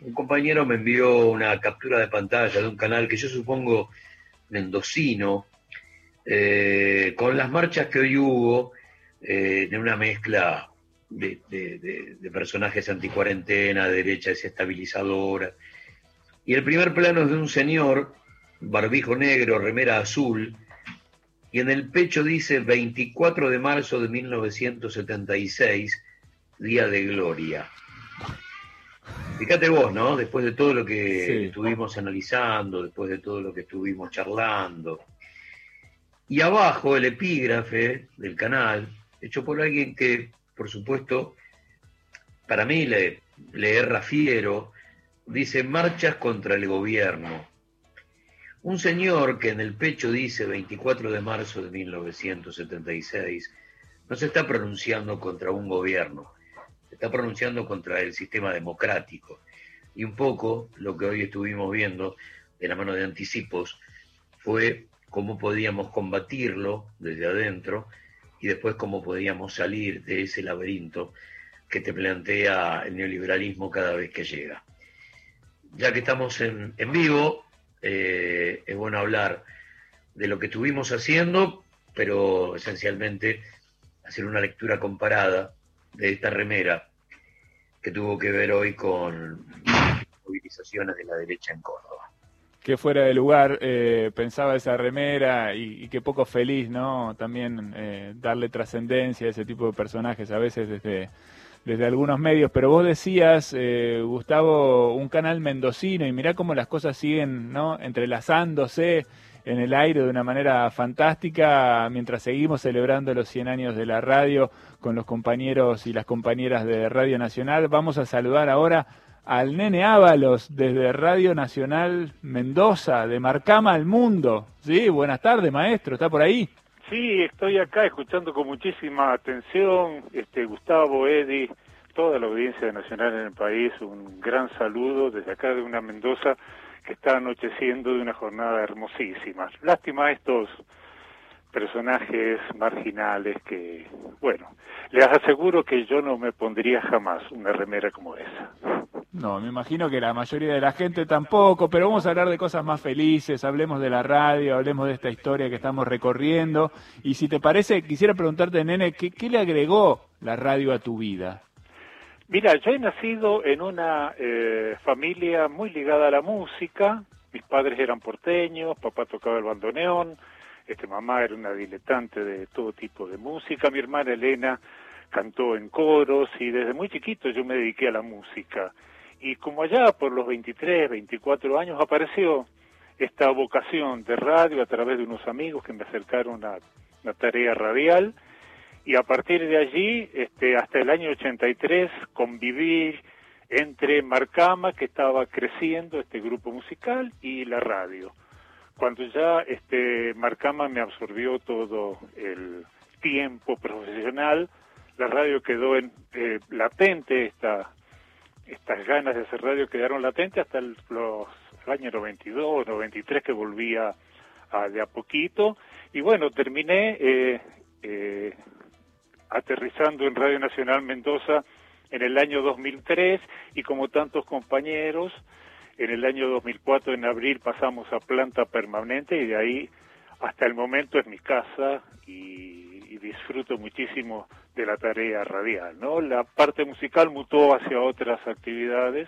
D: un compañero me envió una captura de pantalla de un canal que yo supongo mendocino, eh, con las marchas que hoy hubo, eh, de una mezcla de, personajes anticuarentena, derecha desestabilizadora. Y el primer plano es de un señor, barbijo negro, remera azul, y en el pecho dice 24 de marzo de 1976, Día de Gloria. Fíjate vos, ¿no? Después de todo lo que estuvimos analizando, después de todo lo que estuvimos charlando. Y abajo el epígrafe del canal, hecho por alguien que, por supuesto, para mí le, le erra fiero, dice marchas contra el gobierno. un señor que en el pecho dice 24 de marzo de 1976, no se está pronunciando contra un gobierno, está pronunciando contra el sistema democrático. Y un poco lo que hoy estuvimos viendo de la mano de anticipos fue cómo podíamos combatirlo desde adentro y después cómo podíamos salir de ese laberinto que te plantea el neoliberalismo cada vez que llega. Ya que estamos en, vivo, eh, es bueno hablar de lo que estuvimos haciendo, pero esencialmente hacer una lectura comparada de esta remera que tuvo que ver hoy con movilizaciones de la derecha en Córdoba.
C: Que fuera de lugar eh, pensaba esa remera y, y, que poco feliz, ¿no? También eh, darle trascendencia a ese tipo de personajes a veces desde desde algunos medios, pero vos decías, eh, Gustavo, un canal mendocino y mirá cómo las cosas siguen ¿no? entrelazándose en el aire de una manera fantástica mientras seguimos celebrando los 100 años de la radio con los compañeros y las compañeras de Radio Nacional. Vamos a saludar ahora al nene Ábalos desde Radio Nacional Mendoza, de Marcama al Mundo. Sí, buenas tardes, maestro, ¿está por ahí?
S: Sí, estoy acá escuchando con muchísima atención, este Gustavo, Eddie, toda la audiencia nacional en el país, un gran saludo desde acá de una Mendoza que está anocheciendo de una jornada hermosísima. Lástima estos personajes marginales que, bueno, les aseguro que yo no me pondría jamás una remera como esa.
C: No, me imagino que la mayoría de la gente tampoco, pero vamos a hablar de cosas más felices, hablemos de la radio, hablemos de esta historia que estamos recorriendo. Y si te parece, quisiera preguntarte, nene, ¿qué, qué le agregó la radio a tu vida?
S: Mira, yo he nacido en una eh, familia muy ligada a la música. Mis padres eran porteños, papá tocaba el bandoneón, este mamá era una diletante de todo tipo de música, mi hermana Elena cantó en coros y desde muy chiquito yo me dediqué a la música. Y como allá por los 23, 24 años apareció esta vocación de radio a través de unos amigos que me acercaron a una tarea radial y a partir de allí, este, hasta el año 83, convivir entre Marcama, que estaba creciendo este grupo musical, y la radio. Cuando ya este, Marcama me absorbió todo el tiempo profesional, la radio quedó en, eh, latente, esta estas ganas de hacer radio quedaron latentes hasta el, los, el año 92, 93 que volvía a, de a poquito. Y bueno, terminé eh, eh, aterrizando en Radio Nacional Mendoza en el año 2003 y como tantos compañeros, en el año 2004 en abril pasamos a planta permanente y de ahí hasta el momento es mi casa y, disfruto muchísimo de la tarea radial, ¿no? La parte musical mutó hacia otras actividades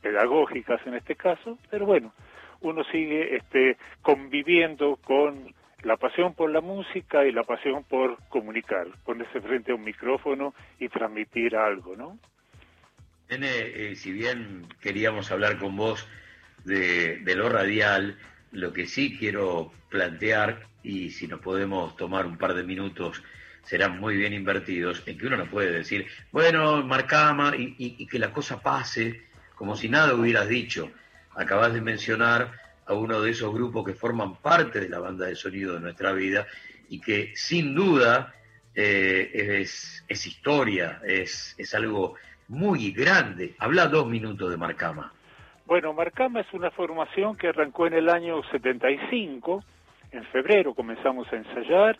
S: pedagógicas en este caso, pero bueno, uno sigue este conviviendo con la pasión por la música y la pasión por comunicar, ponerse frente a un micrófono y transmitir algo, ¿no?
D: Nene, eh, si bien queríamos hablar con vos de, lo radial, lo que sí quiero plantear, y si nos podemos tomar un par de minutos serán muy bien invertidos, en que uno no puede decir, bueno, marcama y, y, que la cosa pase como si nada hubieras dicho. Acabas de mencionar a uno de esos grupos que forman parte de la banda de sonido de nuestra vida y que sin duda eh, es, es, historia, es, es algo muy grande. Habla dos minutos de Marcama.
S: Bueno, Marcama es una formación que arrancó en el año 75, en febrero comenzamos a ensayar,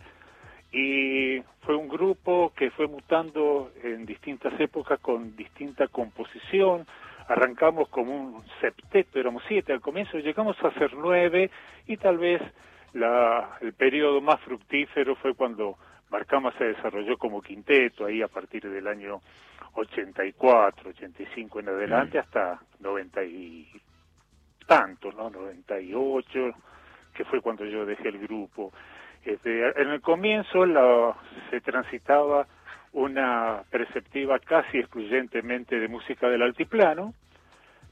S: y fue un grupo que fue mutando en distintas épocas con distinta composición. Arrancamos como un septeto, éramos siete al comienzo, llegamos a ser nueve y tal vez la, el periodo más fructífero fue cuando Marcama se desarrolló como quinteto, ahí a partir del año 84, 85 en adelante, mm. hasta 90 y tantos, ¿no? 98, que fue cuando yo dejé el grupo. Este, en el comienzo la, se transitaba una perceptiva casi excluyentemente de música del altiplano,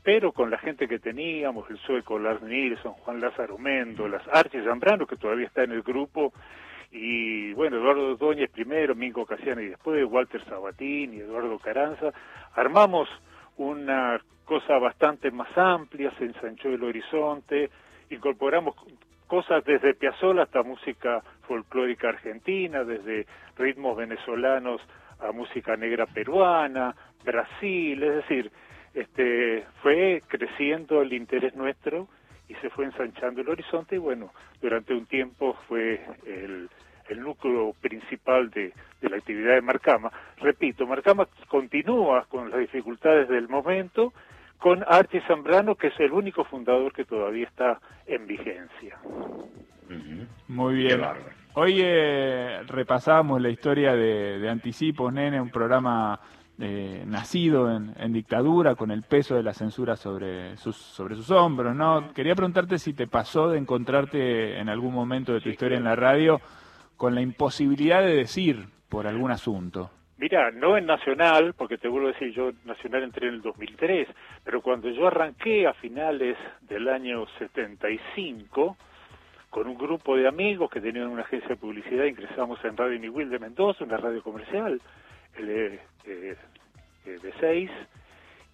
S: pero con la gente que teníamos, el sueco Lars Nilsson, Juan Lázaro las Archie Zambrano, que todavía está en el grupo, y bueno, Eduardo Doñez primero, Mingo Casiano y después, Walter Sabatini, Eduardo Caranza, armamos una cosa bastante más amplia, se ensanchó el horizonte, incorporamos cosas desde Piazzolla hasta música folclórica argentina, desde ritmos venezolanos a música negra peruana, Brasil, es decir, este, fue creciendo el interés nuestro y se fue ensanchando el horizonte y bueno, durante un tiempo fue el, núcleo principal de, de la actividad de Marcama. Repito, Marcama continúa con las dificultades del momento, con Archie Zambrano, que es el único fundador que todavía está en vigencia.
C: Muy bien. Hoy eh, repasamos la historia de, de Anticipos, Nene, un programa eh, nacido en, en, dictadura, con el peso de la censura sobre sus, sobre sus hombros, ¿no? Quería preguntarte si te pasó de encontrarte en algún momento de tu historia en la radio con la imposibilidad de decir por algún asunto.
S: Mira, no en Nacional, porque te vuelvo a decir, yo Nacional entré en el 2003, pero cuando yo arranqué a finales del año 75, con un grupo de amigos que tenían una agencia de publicidad, ingresamos en Radio Miguel de Mendoza, una radio comercial, el, eh, eh, de seis,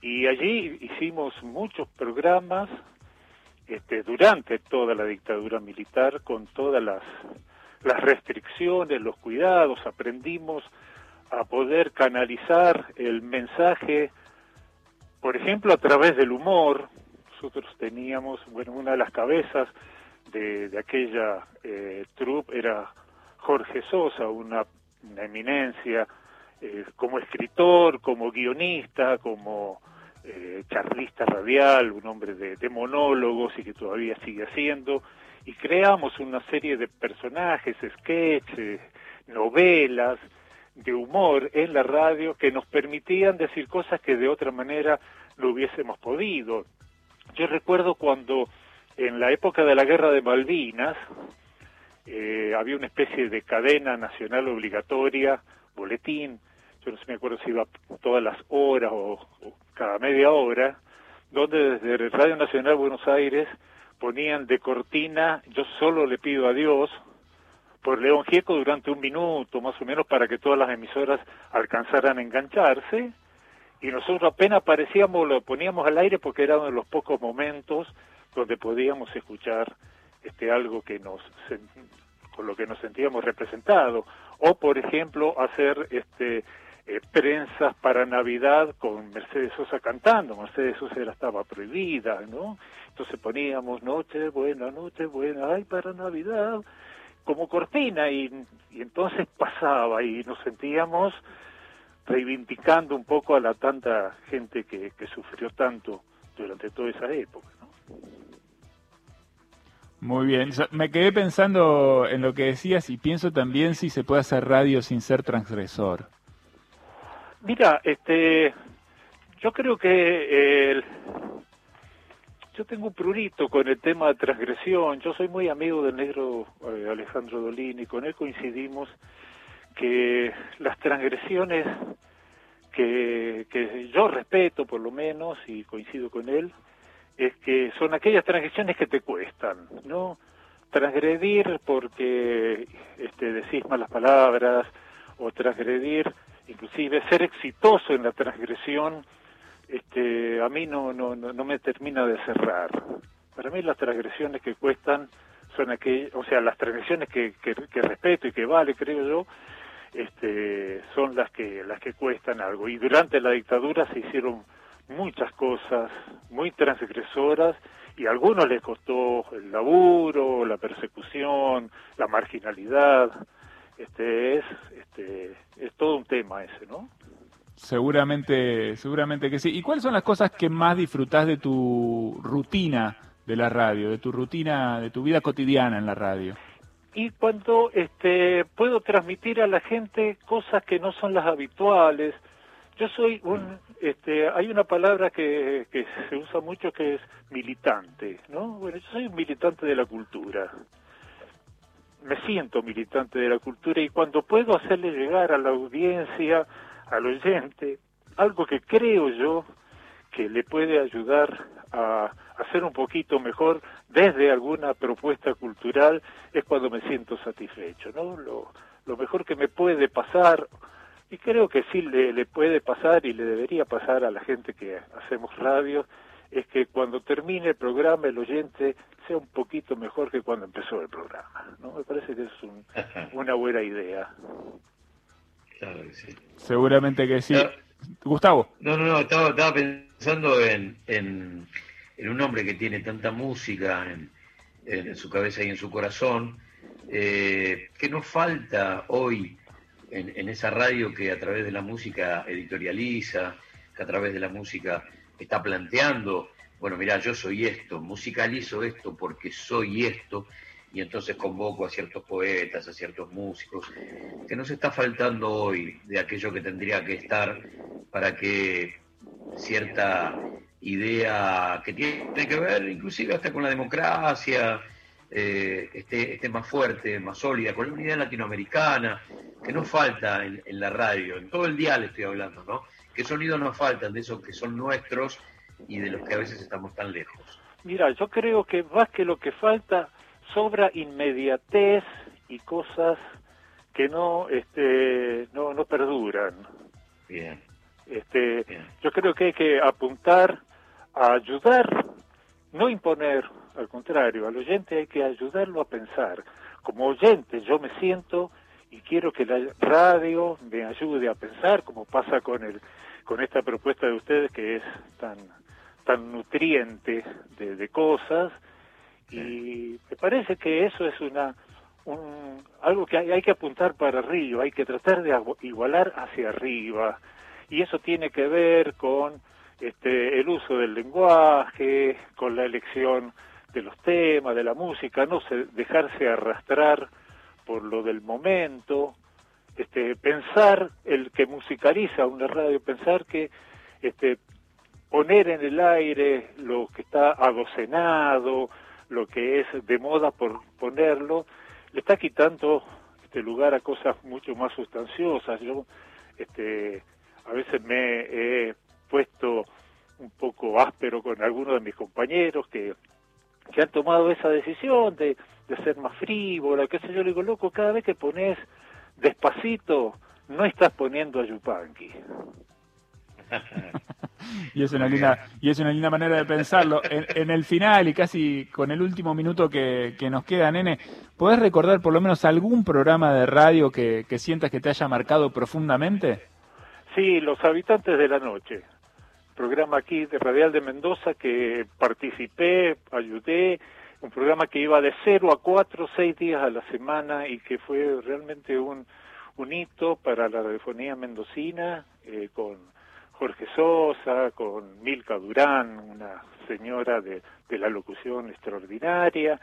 S: y allí hicimos muchos programas este, durante toda la dictadura militar, con todas las restricciones, los cuidados, aprendimos a poder canalizar el mensaje, por ejemplo, a través del humor. Nosotros teníamos, bueno, una de las cabezas de, aquella eh, troupe era Jorge Sosa, una, una eminencia eh, como escritor, como guionista, como eh, charlista radial, un hombre de, de monólogos y que todavía sigue haciendo, y creamos una serie de personajes, sketches, novelas, de humor en la radio que nos permitían decir cosas que de otra manera no hubiésemos podido. Yo recuerdo cuando en la época de la guerra de Malvinas eh, había una especie de cadena nacional obligatoria, boletín, yo no sé me acuerdo si iba todas las horas o, o cada media hora, donde desde Radio Nacional Buenos Aires ponían de cortina Yo solo le pido a Dios, por León Gieco durante un minuto, más o menos, para que todas las emisoras alcanzaran a engancharse. Y nosotros apenas aparecíamos, lo poníamos al aire porque era uno de los pocos momentos donde podíamos escuchar este algo que nos con lo que nos sentíamos representados o por ejemplo hacer este eh, prensas para Navidad con Mercedes Sosa cantando, Mercedes Sosa era, estaba prohibida, ¿no? Entonces poníamos noche buena, noche buena, ay para Navidad, como cortina y, y entonces pasaba y nos sentíamos reivindicando un poco a la tanta gente que, que sufrió tanto durante toda esa época.
C: Muy bien, me quedé pensando en lo que decías y pienso también si se puede hacer radio sin ser transgresor.
S: Mira, este, yo creo que el, yo tengo un prurito con el tema de transgresión. Yo soy muy amigo del negro eh, Alejandro Dolini. Con él coincidimos que las transgresiones que yo respeto, por lo menos, y coincido con él, es que son aquellas transgresiones que te cuestan, ¿no? Transgredir porque este, decís malas palabras, o transgredir, inclusive ser exitoso en la transgresión, este, a mí no, no, no me termina de cerrar. Para mí las transgresiones que cuestan son aquellas, o sea, las transgresiones que, que, que, respeto y que vale, creo yo, este, son las que, las que cuestan algo. Y durante la dictadura se hicieron muchas cosas muy transgresoras y a algunos les costó el laburo, la persecución, la marginalidad. Este es, este, es todo un tema ese, ¿no?
C: Seguramente, seguramente que sí. ¿Y cuáles son las cosas que más disfrutás de tu rutina de la radio, de tu rutina, de tu vida cotidiana en la radio?
S: Y cuando este, puedo transmitir a la gente cosas que no son las habituales. Yo soy un, este, hay una palabra que, se usa mucho que es militante, ¿no? Bueno, yo soy un militante de la cultura. Me siento militante de la cultura y cuando puedo hacerle llegar a la audiencia al oyente algo que creo yo que le puede ayudar a hacer un poquito mejor desde alguna propuesta cultural es cuando me siento satisfecho, ¿no? Lo, lo mejor que me puede pasar, y creo que sí le, le puede pasar y le debería pasar a la gente que hacemos radio, es que cuando termine el programa el oyente sea un poquito mejor que cuando empezó el programa. ¿no? Me parece que es un- una buena idea.
D: Claro que sí.
C: Seguramente que sí. Gustavo.
D: No, no, no, estaba, estaba pensando en, en, en un hombre que tiene tanta música en, en su cabeza y en su corazón, eh, que nos falta hoy en, esa radio que a través de la música editorializa, que a través de la música está planteando, bueno, mira, yo soy esto, musicalizo esto porque soy esto, y entonces convoco a ciertos poetas, a ciertos músicos, que nos está faltando hoy de aquello que tendría que estar para que cierta idea que tiene que ver inclusive hasta con la democracia eh, esté, esté más fuerte, más sólida, con la unidad latinoamericana, que nos falta en, en la radio, en todo el día le estoy hablando, ¿no? ¿Qué sonidos nos faltan de esos que son nuestros y de los que a veces estamos tan lejos?
S: Mira, yo creo que más que lo que falta, sobra inmediatez y cosas que no, este, no, no perduran.
D: Bien.
S: Este, yo creo que hay que apuntar a ayudar, no imponer, al contrario, al oyente hay que ayudarlo a pensar. Como oyente yo me siento y quiero que la radio me ayude a pensar, como pasa con el con esta propuesta de ustedes que es tan tan nutriente de, de cosas. Y me parece que eso es una un, algo que hay, hay que apuntar para arriba, hay que tratar de igualar hacia arriba. Y eso tiene que ver con este, el uso del lenguaje, con la elección de los temas, de la música, no se, dejarse arrastrar por lo del momento, este, pensar el que musicaliza una radio, pensar que este, poner en el aire lo que está adocenado, lo que es de moda por ponerlo, le está quitando este lugar a cosas mucho más sustanciosas. Yo este, a veces me he puesto un poco áspero con algunos de mis compañeros que, que han tomado esa decisión de, de ser más frívola, qué sé yo, le digo, loco, cada vez que pones despacito, no estás poniendo a Yupanqui.
C: Y es una linda, y es una linda manera de pensarlo. En, en el final y casi con el último minuto que, que nos queda, nene, ¿podés recordar por lo menos algún programa de radio que, que sientas que te haya marcado profundamente?
S: Sí, Los Habitantes de la Noche, programa aquí de Radial de Mendoza que participé, ayudé, un programa que iba de cero a cuatro, seis días a la semana y que fue realmente un, un hito para la radiofonía mendocina, eh, con Jorge Sosa, con Milka Durán, una señora de, de la locución extraordinaria,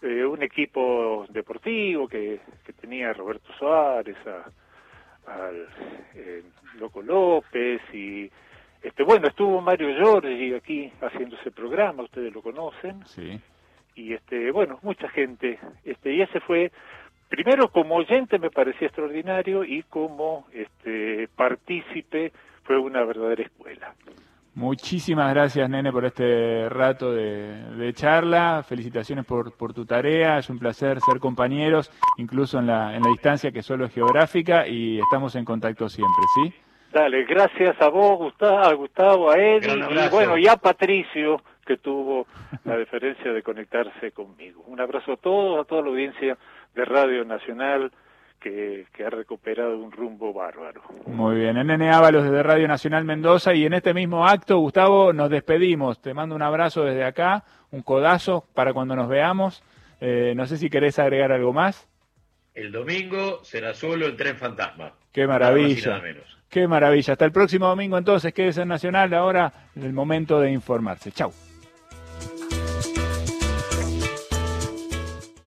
S: eh, un equipo deportivo que, que tenía Roberto Suárez, a, al eh, Loco López y este bueno estuvo Mario Giorgi aquí haciendo ese programa ustedes lo conocen
C: Sí.
S: y este bueno mucha gente este y ese fue primero como oyente me parecía extraordinario y como este partícipe fue una verdadera escuela
C: Muchísimas gracias, nene, por este rato de, de charla. Felicitaciones por, por tu tarea. Es un placer ser compañeros, incluso en la, en la distancia que solo es geográfica, y estamos en contacto siempre, ¿sí?
S: Dale, gracias a vos, Gustavo, a Gustavo, a Eddie,
C: Gran
S: y bueno, y a Patricio, que tuvo la deferencia de conectarse conmigo. Un abrazo a todos, a toda la audiencia de Radio Nacional, que, que ha recuperado un rumbo bárbaro.
C: Muy bien, nene Ábalos desde Radio Nacional Mendoza, y en este mismo acto, Gustavo, nos despedimos. Te mando un abrazo desde acá, un codazo para cuando nos veamos. Eh, no sé si querés agregar algo más.
D: El domingo será solo el tren fantasma.
C: Qué
D: Nada más y
C: maravilla.
D: nada menos.
C: Qué maravilla. Hasta el próximo domingo entonces, quédese en Nacional. Ahora el momento de informarse. Chau.